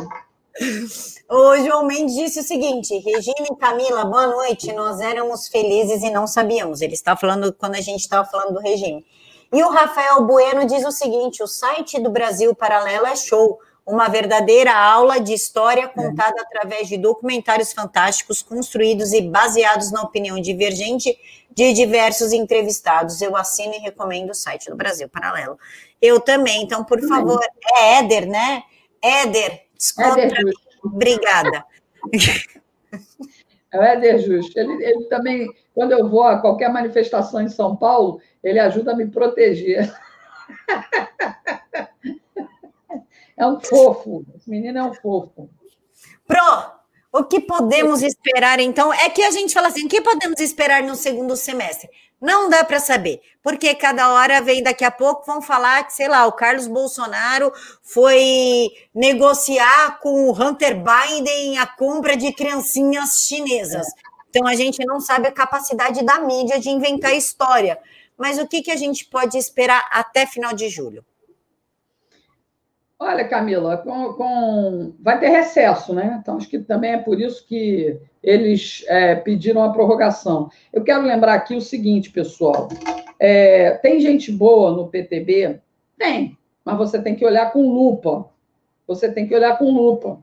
O João Mendes disse o seguinte: Regina e Camila, boa noite. Nós éramos felizes e não sabíamos. Ele está falando quando a gente estava falando do regime. E o Rafael Bueno diz o seguinte: o site do Brasil Paralelo é show, uma verdadeira aula de história contada é. através de documentários fantásticos construídos e baseados na opinião divergente de diversos entrevistados. Eu assino e recomendo o site do Brasil Paralelo. Eu também, então, por favor, é Éder, né? Éder, desconta. Éder Obrigada. É o Éder Justo. Ele, ele também, quando eu vou a qualquer manifestação em São Paulo, ele ajuda a me proteger. É um fofo. Esse menino é um fofo. Pro, o que podemos esperar, então? É que a gente fala assim: o que podemos esperar no segundo semestre? Não dá para saber, porque cada hora vem daqui a pouco, vão falar que, sei lá, o Carlos Bolsonaro foi negociar com o Hunter Biden a compra de criancinhas chinesas. Então a gente não sabe a capacidade da mídia de inventar história mas o que, que a gente pode esperar até final de julho? Olha, Camila, com, com... vai ter recesso, né? Então, acho que também é por isso que eles é, pediram a prorrogação. Eu quero lembrar aqui o seguinte, pessoal: é, tem gente boa no PTB? Tem, mas você tem que olhar com lupa. Você tem que olhar com lupa.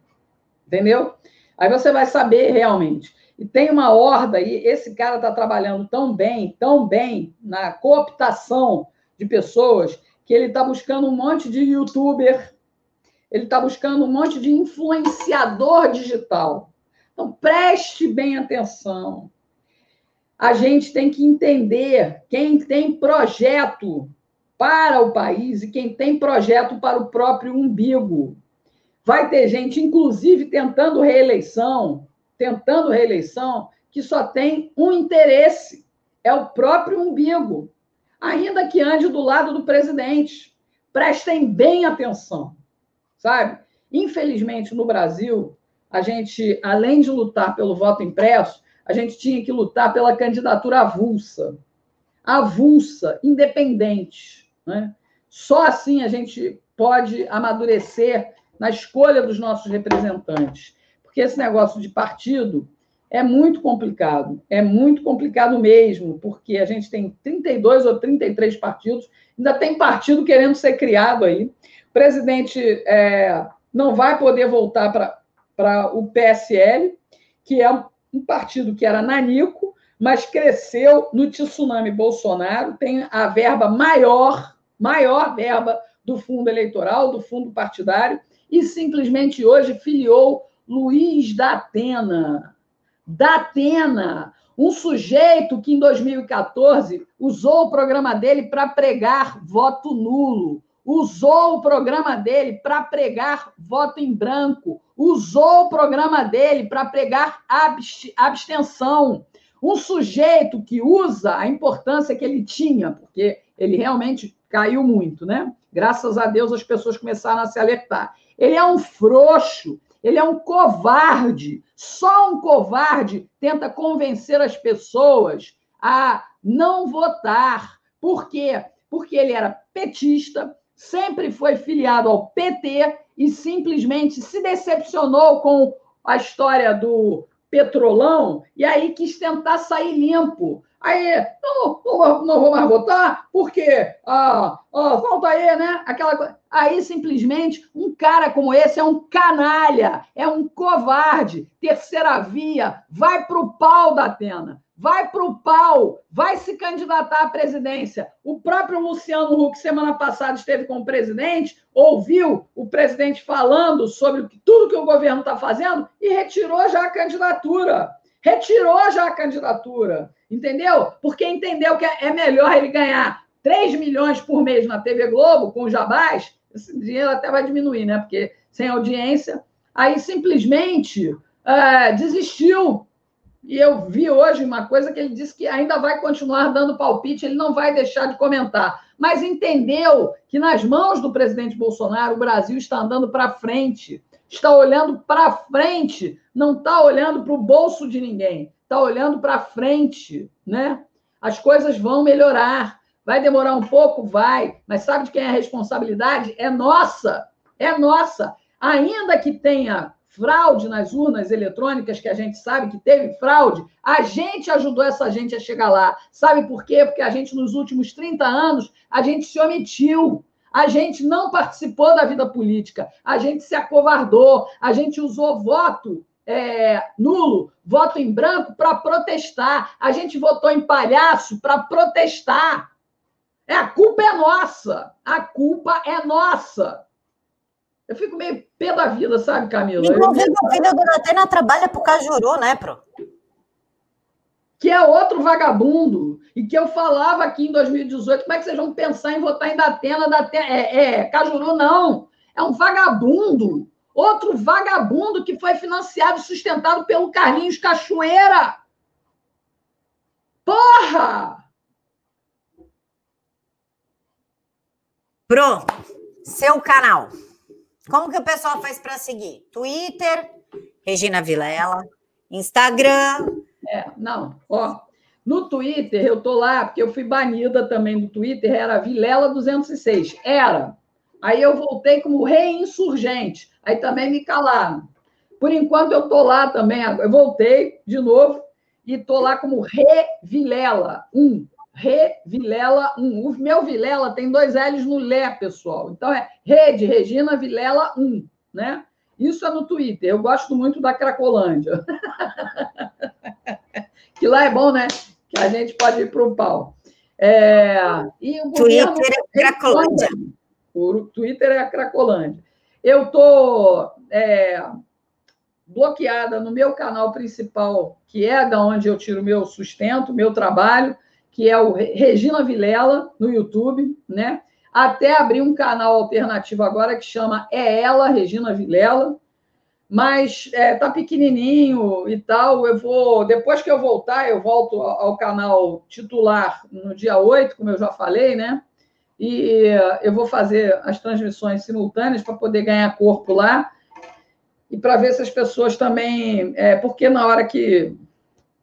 Entendeu? Aí você vai saber realmente. E tem uma horda aí, esse cara está trabalhando tão bem, tão bem na cooptação de pessoas, que ele está buscando um monte de youtuber, ele está buscando um monte de influenciador digital. Então, preste bem atenção. A gente tem que entender quem tem projeto para o país e quem tem projeto para o próprio umbigo. Vai ter gente, inclusive, tentando reeleição, tentando reeleição, que só tem um interesse: é o próprio umbigo. Ainda que ande do lado do presidente. Prestem bem atenção, sabe? Infelizmente, no Brasil, a gente, além de lutar pelo voto impresso, a gente tinha que lutar pela candidatura avulsa. Avulsa, independente. Né? Só assim a gente pode amadurecer na escolha dos nossos representantes. Porque esse negócio de partido é muito complicado, é muito complicado mesmo, porque a gente tem 32 ou 33 partidos, ainda tem partido querendo ser criado aí. Presidente é, não vai poder voltar para o PSL, que é um partido que era nanico, mas cresceu no tsunami Bolsonaro, tem a verba maior, maior verba do fundo eleitoral, do fundo partidário, e simplesmente hoje filiou Luiz da Atena. Da Atena, um sujeito que em 2014 usou o programa dele para pregar voto nulo, usou o programa dele para pregar voto em branco, usou o programa dele para pregar abstenção. Um sujeito que usa a importância que ele tinha, porque ele realmente caiu muito, né? Graças a Deus as pessoas começaram a se alertar. Ele é um frouxo, ele é um covarde. Só um covarde tenta convencer as pessoas a não votar. Por quê? Porque ele era petista, sempre foi filiado ao PT e simplesmente se decepcionou com a história do petrolão e aí quis tentar sair limpo. Aí, não, não, não vou mais votar, porque ah, ah, falta aí, né? Aquela. Aí, simplesmente, um cara como esse é um canalha, é um covarde. Terceira via, vai para o pau da Atena, vai para o pau, vai se candidatar à presidência. O próprio Luciano Huck, semana passada, esteve com o presidente, ouviu o presidente falando sobre tudo que o governo está fazendo e retirou já a candidatura. Retirou já a candidatura entendeu? Porque entendeu que é melhor ele ganhar 3 milhões por mês na TV Globo, com jabás, esse dinheiro até vai diminuir, né? Porque sem audiência. Aí simplesmente é, desistiu. E eu vi hoje uma coisa que ele disse que ainda vai continuar dando palpite, ele não vai deixar de comentar. Mas entendeu que nas mãos do presidente Bolsonaro o Brasil está andando para frente, está olhando para frente, não está olhando para o bolso de ninguém está olhando para frente, né? As coisas vão melhorar. Vai demorar um pouco? Vai. Mas sabe de quem é a responsabilidade? É nossa. É nossa. Ainda que tenha fraude nas urnas eletrônicas, que a gente sabe que teve fraude, a gente ajudou essa gente a chegar lá. Sabe por quê? Porque a gente, nos últimos 30 anos, a gente se omitiu. A gente não participou da vida política, a gente se acovardou, a gente usou voto é, nulo, voto em branco para protestar. A gente votou em palhaço para protestar. É, a culpa é nossa. A culpa é nossa. Eu fico meio pé da vida, sabe, Camila? Inclusive, eu... a filha do Natena trabalha para o Cajuru, né, Pro? Que é outro vagabundo. E que eu falava aqui em 2018, como é que vocês vão pensar em votar em Datena? Datena é, é, Cajuru não. É um vagabundo. Outro vagabundo que foi financiado e sustentado pelo Carlinhos Cachoeira. Porra! Pro, seu canal. Como que o pessoal faz para seguir? Twitter, Regina Vilela, Instagram. É, não, ó. No Twitter, eu tô lá, porque eu fui banida também do Twitter, era Vilela 206. Era. Aí eu voltei como reinsurgente. Aí também me calaram. Por enquanto eu estou lá também. Eu voltei de novo e estou lá como Revilela 1. Re Vilela 1. O meu Vilela tem dois L's no Lé, pessoal. Então é Rede Regina Vilela 1, né? Isso é no Twitter. Eu gosto muito da Cracolândia. que lá é bom, né? Que a gente pode ir para o pau. É... E o Twitter é Cracolândia. O Twitter é a Cracolândia. Eu estou é, bloqueada no meu canal principal, que é da onde eu tiro meu sustento, meu trabalho, que é o Regina Vilela, no YouTube, né? Até abrir um canal alternativo agora que chama É Ela, Regina Vilela. Mas é, tá pequenininho e tal. Eu vou, depois que eu voltar, eu volto ao canal titular no dia 8, como eu já falei, né? E eu vou fazer as transmissões simultâneas para poder ganhar corpo lá e para ver se as pessoas também. É, porque na hora que.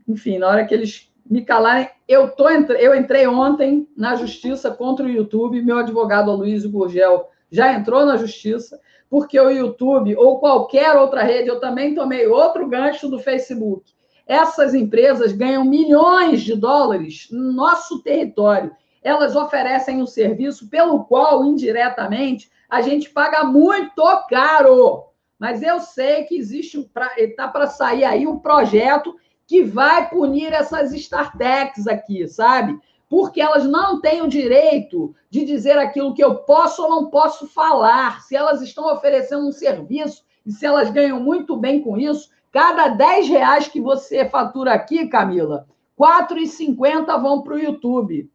Enfim, na hora que eles me calarem. Eu, tô, eu entrei ontem na justiça contra o YouTube, meu advogado Aloysio Gurgel já entrou na justiça, porque o YouTube ou qualquer outra rede, eu também tomei outro gancho do Facebook. Essas empresas ganham milhões de dólares no nosso território. Elas oferecem um serviço pelo qual, indiretamente, a gente paga muito caro. Mas eu sei que existe, está para sair aí um projeto que vai punir essas startups aqui, sabe? Porque elas não têm o direito de dizer aquilo que eu posso ou não posso falar. Se elas estão oferecendo um serviço e se elas ganham muito bem com isso, cada 10 reais que você fatura aqui, Camila, 4,50 vão para o YouTube.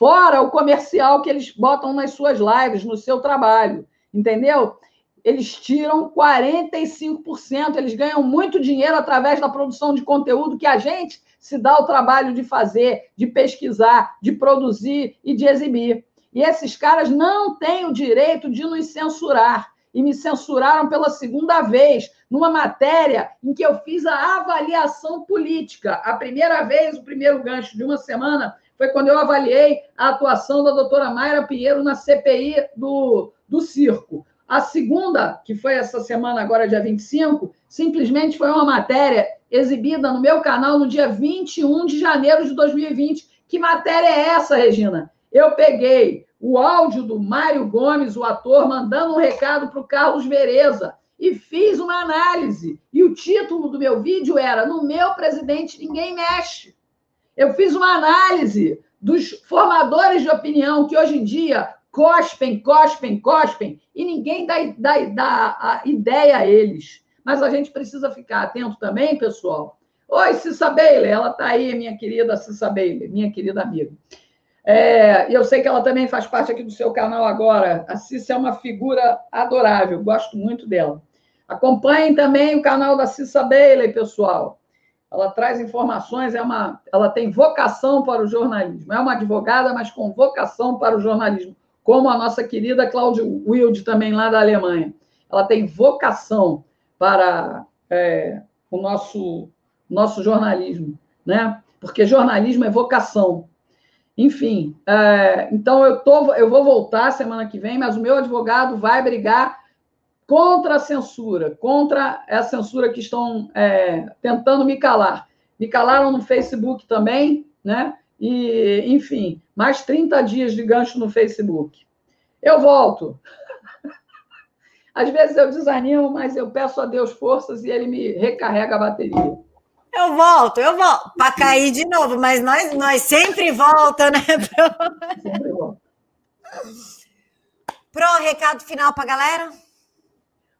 Fora o comercial que eles botam nas suas lives, no seu trabalho. Entendeu? eles tiram 45%, eles ganham muito dinheiro através da produção de conteúdo que a gente se dá o trabalho de fazer, de pesquisar, de produzir e de exibir. E esses caras não têm o direito de nos censurar. E me censuraram pela segunda vez, numa matéria em que eu fiz a avaliação política. A primeira vez, o primeiro gancho de uma semana, foi quando eu avaliei a atuação da doutora Mayra Pinheiro na CPI do, do circo. A segunda, que foi essa semana, agora dia 25, simplesmente foi uma matéria exibida no meu canal no dia 21 de janeiro de 2020. Que matéria é essa, Regina? Eu peguei o áudio do Mário Gomes, o ator, mandando um recado para o Carlos Vereza e fiz uma análise. E o título do meu vídeo era No meu presidente ninguém mexe. Eu fiz uma análise dos formadores de opinião que hoje em dia cospem, cospem, cospem, e ninguém dá, dá, dá ideia a eles. Mas a gente precisa ficar atento também, pessoal. Oi, Cissa Bailey, ela está aí, minha querida Cissa Bailey, minha querida amiga. É, eu sei que ela também faz parte aqui do seu canal agora. A Cissa é uma figura adorável, gosto muito dela. Acompanhem também o canal da Cissa Bailey, pessoal. Ela traz informações, é uma, ela tem vocação para o jornalismo. É uma advogada, mas com vocação para o jornalismo como a nossa querida Cláudia Wild, também lá da Alemanha. Ela tem vocação para é, o nosso, nosso jornalismo, né? Porque jornalismo é vocação. Enfim, é, então eu, tô, eu vou voltar semana que vem, mas o meu advogado vai brigar contra a censura, contra a censura que estão é, tentando me calar. Me calaram no Facebook também, né? E, enfim, mais 30 dias de gancho no Facebook. Eu volto. Às vezes eu desanimo, mas eu peço a Deus forças e ele me recarrega a bateria. Eu volto, eu volto, para cair de novo, mas nós, nós sempre volta, né? Sempre volta. Pro recado final para a galera?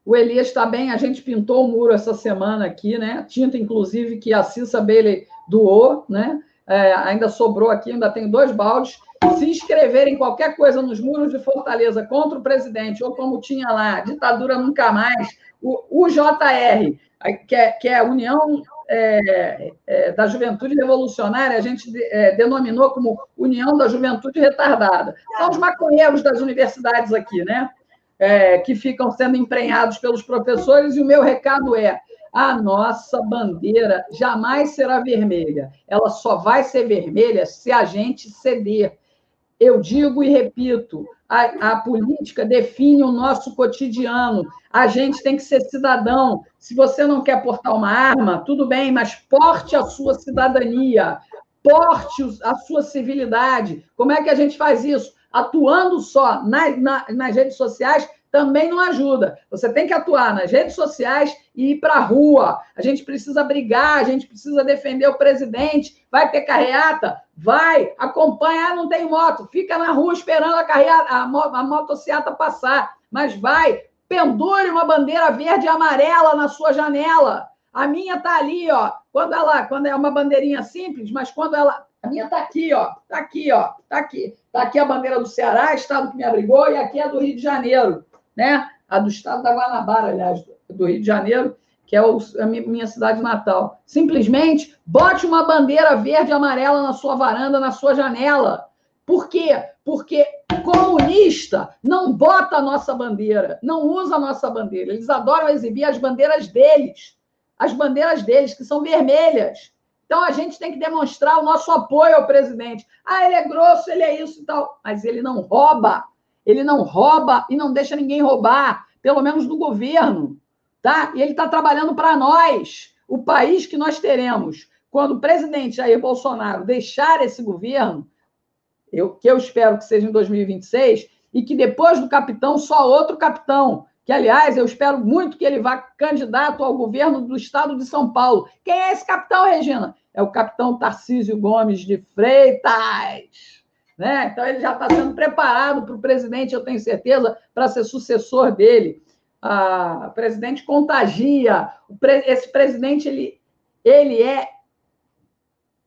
O Elias está bem, a gente pintou o muro essa semana aqui, né? Tinta, inclusive, que a Cissa Bailey doou, né? é, ainda sobrou aqui, ainda tem dois baldes. Se inscreverem qualquer coisa nos muros de Fortaleza contra o presidente, ou como tinha lá, ditadura nunca mais, o UJR, que é, que é a União é, é, da Juventude Revolucionária, a gente é, denominou como União da Juventude Retardada. São os maconheiros das universidades aqui, né? É, que ficam sendo emprenhados pelos professores, e o meu recado é: a nossa bandeira jamais será vermelha. Ela só vai ser vermelha se a gente ceder. Eu digo e repito: a, a, política define o nosso cotidiano. A gente tem que ser cidadão. Se você não quer portar uma arma, tudo bem, mas porte a sua cidadania. porte a sua civilidade. Como é que a gente faz isso? Atuando só nas, nas redes sociais também não ajuda. Você tem que atuar nas redes sociais e ir para a rua. A gente precisa brigar, a gente precisa defender o presidente. Vai ter carreata? Vai. Acompanha. Ah, não tem moto. Fica na rua esperando a, carreata, a, a passar. Mas vai. Pendure uma bandeira verde e amarela na sua janela. A minha tá ali, ó. Quando ela, quando é uma bandeirinha simples, mas quando ela, a minha tá aqui, ó. Tá aqui, ó. Tá aqui. Tá aqui a bandeira do Ceará, estado que me abrigou, e aqui é do Rio de Janeiro né? A do estado da Guanabara, aliás, do Rio de Janeiro, que é a minha cidade natal. Simplesmente bote uma bandeira verde e amarela na sua varanda, na sua janela. Por quê? Porque comunista não bota a nossa bandeira, não usa a nossa bandeira. Eles adoram exibir as bandeiras deles, as bandeiras deles, que são vermelhas. Então a gente tem que demonstrar o nosso apoio ao presidente. Ah, ele é grosso, ele é isso e tal. Mas ele não rouba ele não rouba e não deixa ninguém roubar, pelo menos do governo, tá? E ele está trabalhando para nós, o país que nós teremos. Quando o presidente Jair Bolsonaro deixar esse governo, eu, que eu espero que seja em 2026, e que depois do capitão, só outro capitão, que, aliás, eu espero muito que ele vá candidato ao governo do estado de São Paulo. Quem é esse capitão, Regina? É o capitão Tarcísio Gomes de Freitas. Né? Então, ele já está sendo preparado para o presidente, eu tenho certeza, para ser sucessor dele. O presidente contagia. Esse presidente, ele, ele, é,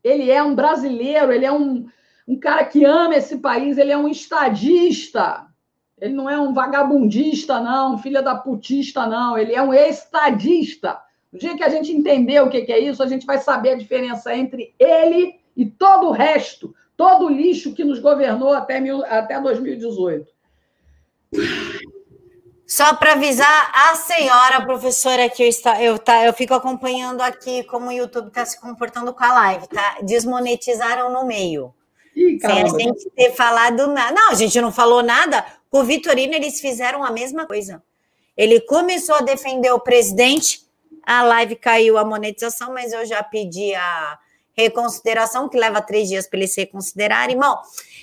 ele é um brasileiro, ele é um, um cara que ama esse país, ele é um estadista. Ele não é um vagabundista, não, filha da putista, não. Ele é um estadista. No dia que a gente entender o que é isso, a gente vai saber a diferença entre ele e todo o resto todo o lixo que nos governou até, mil, até 2018. Só para avisar a senhora, professora, que eu, está, eu, tá, eu fico acompanhando aqui como o YouTube está se comportando com a live, tá? Desmonetizaram no meio. Ih, sem a gente ter falado nada. Não, a gente não falou nada. Com o Vitorino, eles fizeram a mesma coisa. Ele começou a defender o presidente, a live caiu a monetização, mas eu já pedi a, reconsideração, que leva três dias para eles se reconsiderarem. Bom,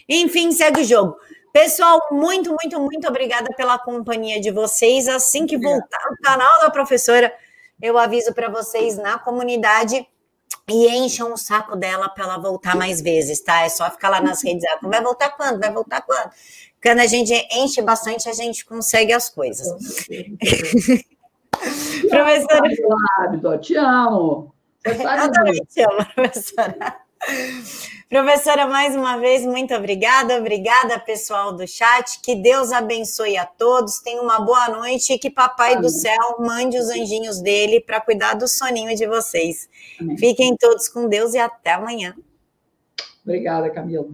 enfim, segue o jogo. Pessoal, muito, muito, muito obrigada pela companhia de vocês. Assim que voltar o canal da professora, eu aviso para vocês na comunidade e encham o saco dela para ela voltar mais vezes, tá? É só ficar lá nas redes. Vai voltar quando? Vai voltar quando? Quando a gente enche bastante, a gente consegue as coisas. Professora. Te amo. Eu também te amo, professora. Professora, mais uma vez, muito obrigada. Obrigada, pessoal do chat. Que Deus abençoe a todos. Tenha uma boa noite e que Papai Amém. do Céu mande os anjinhos dele para cuidar do soninho de vocês. Amém. Fiquem todos com Deus e até amanhã. Obrigada, Camila.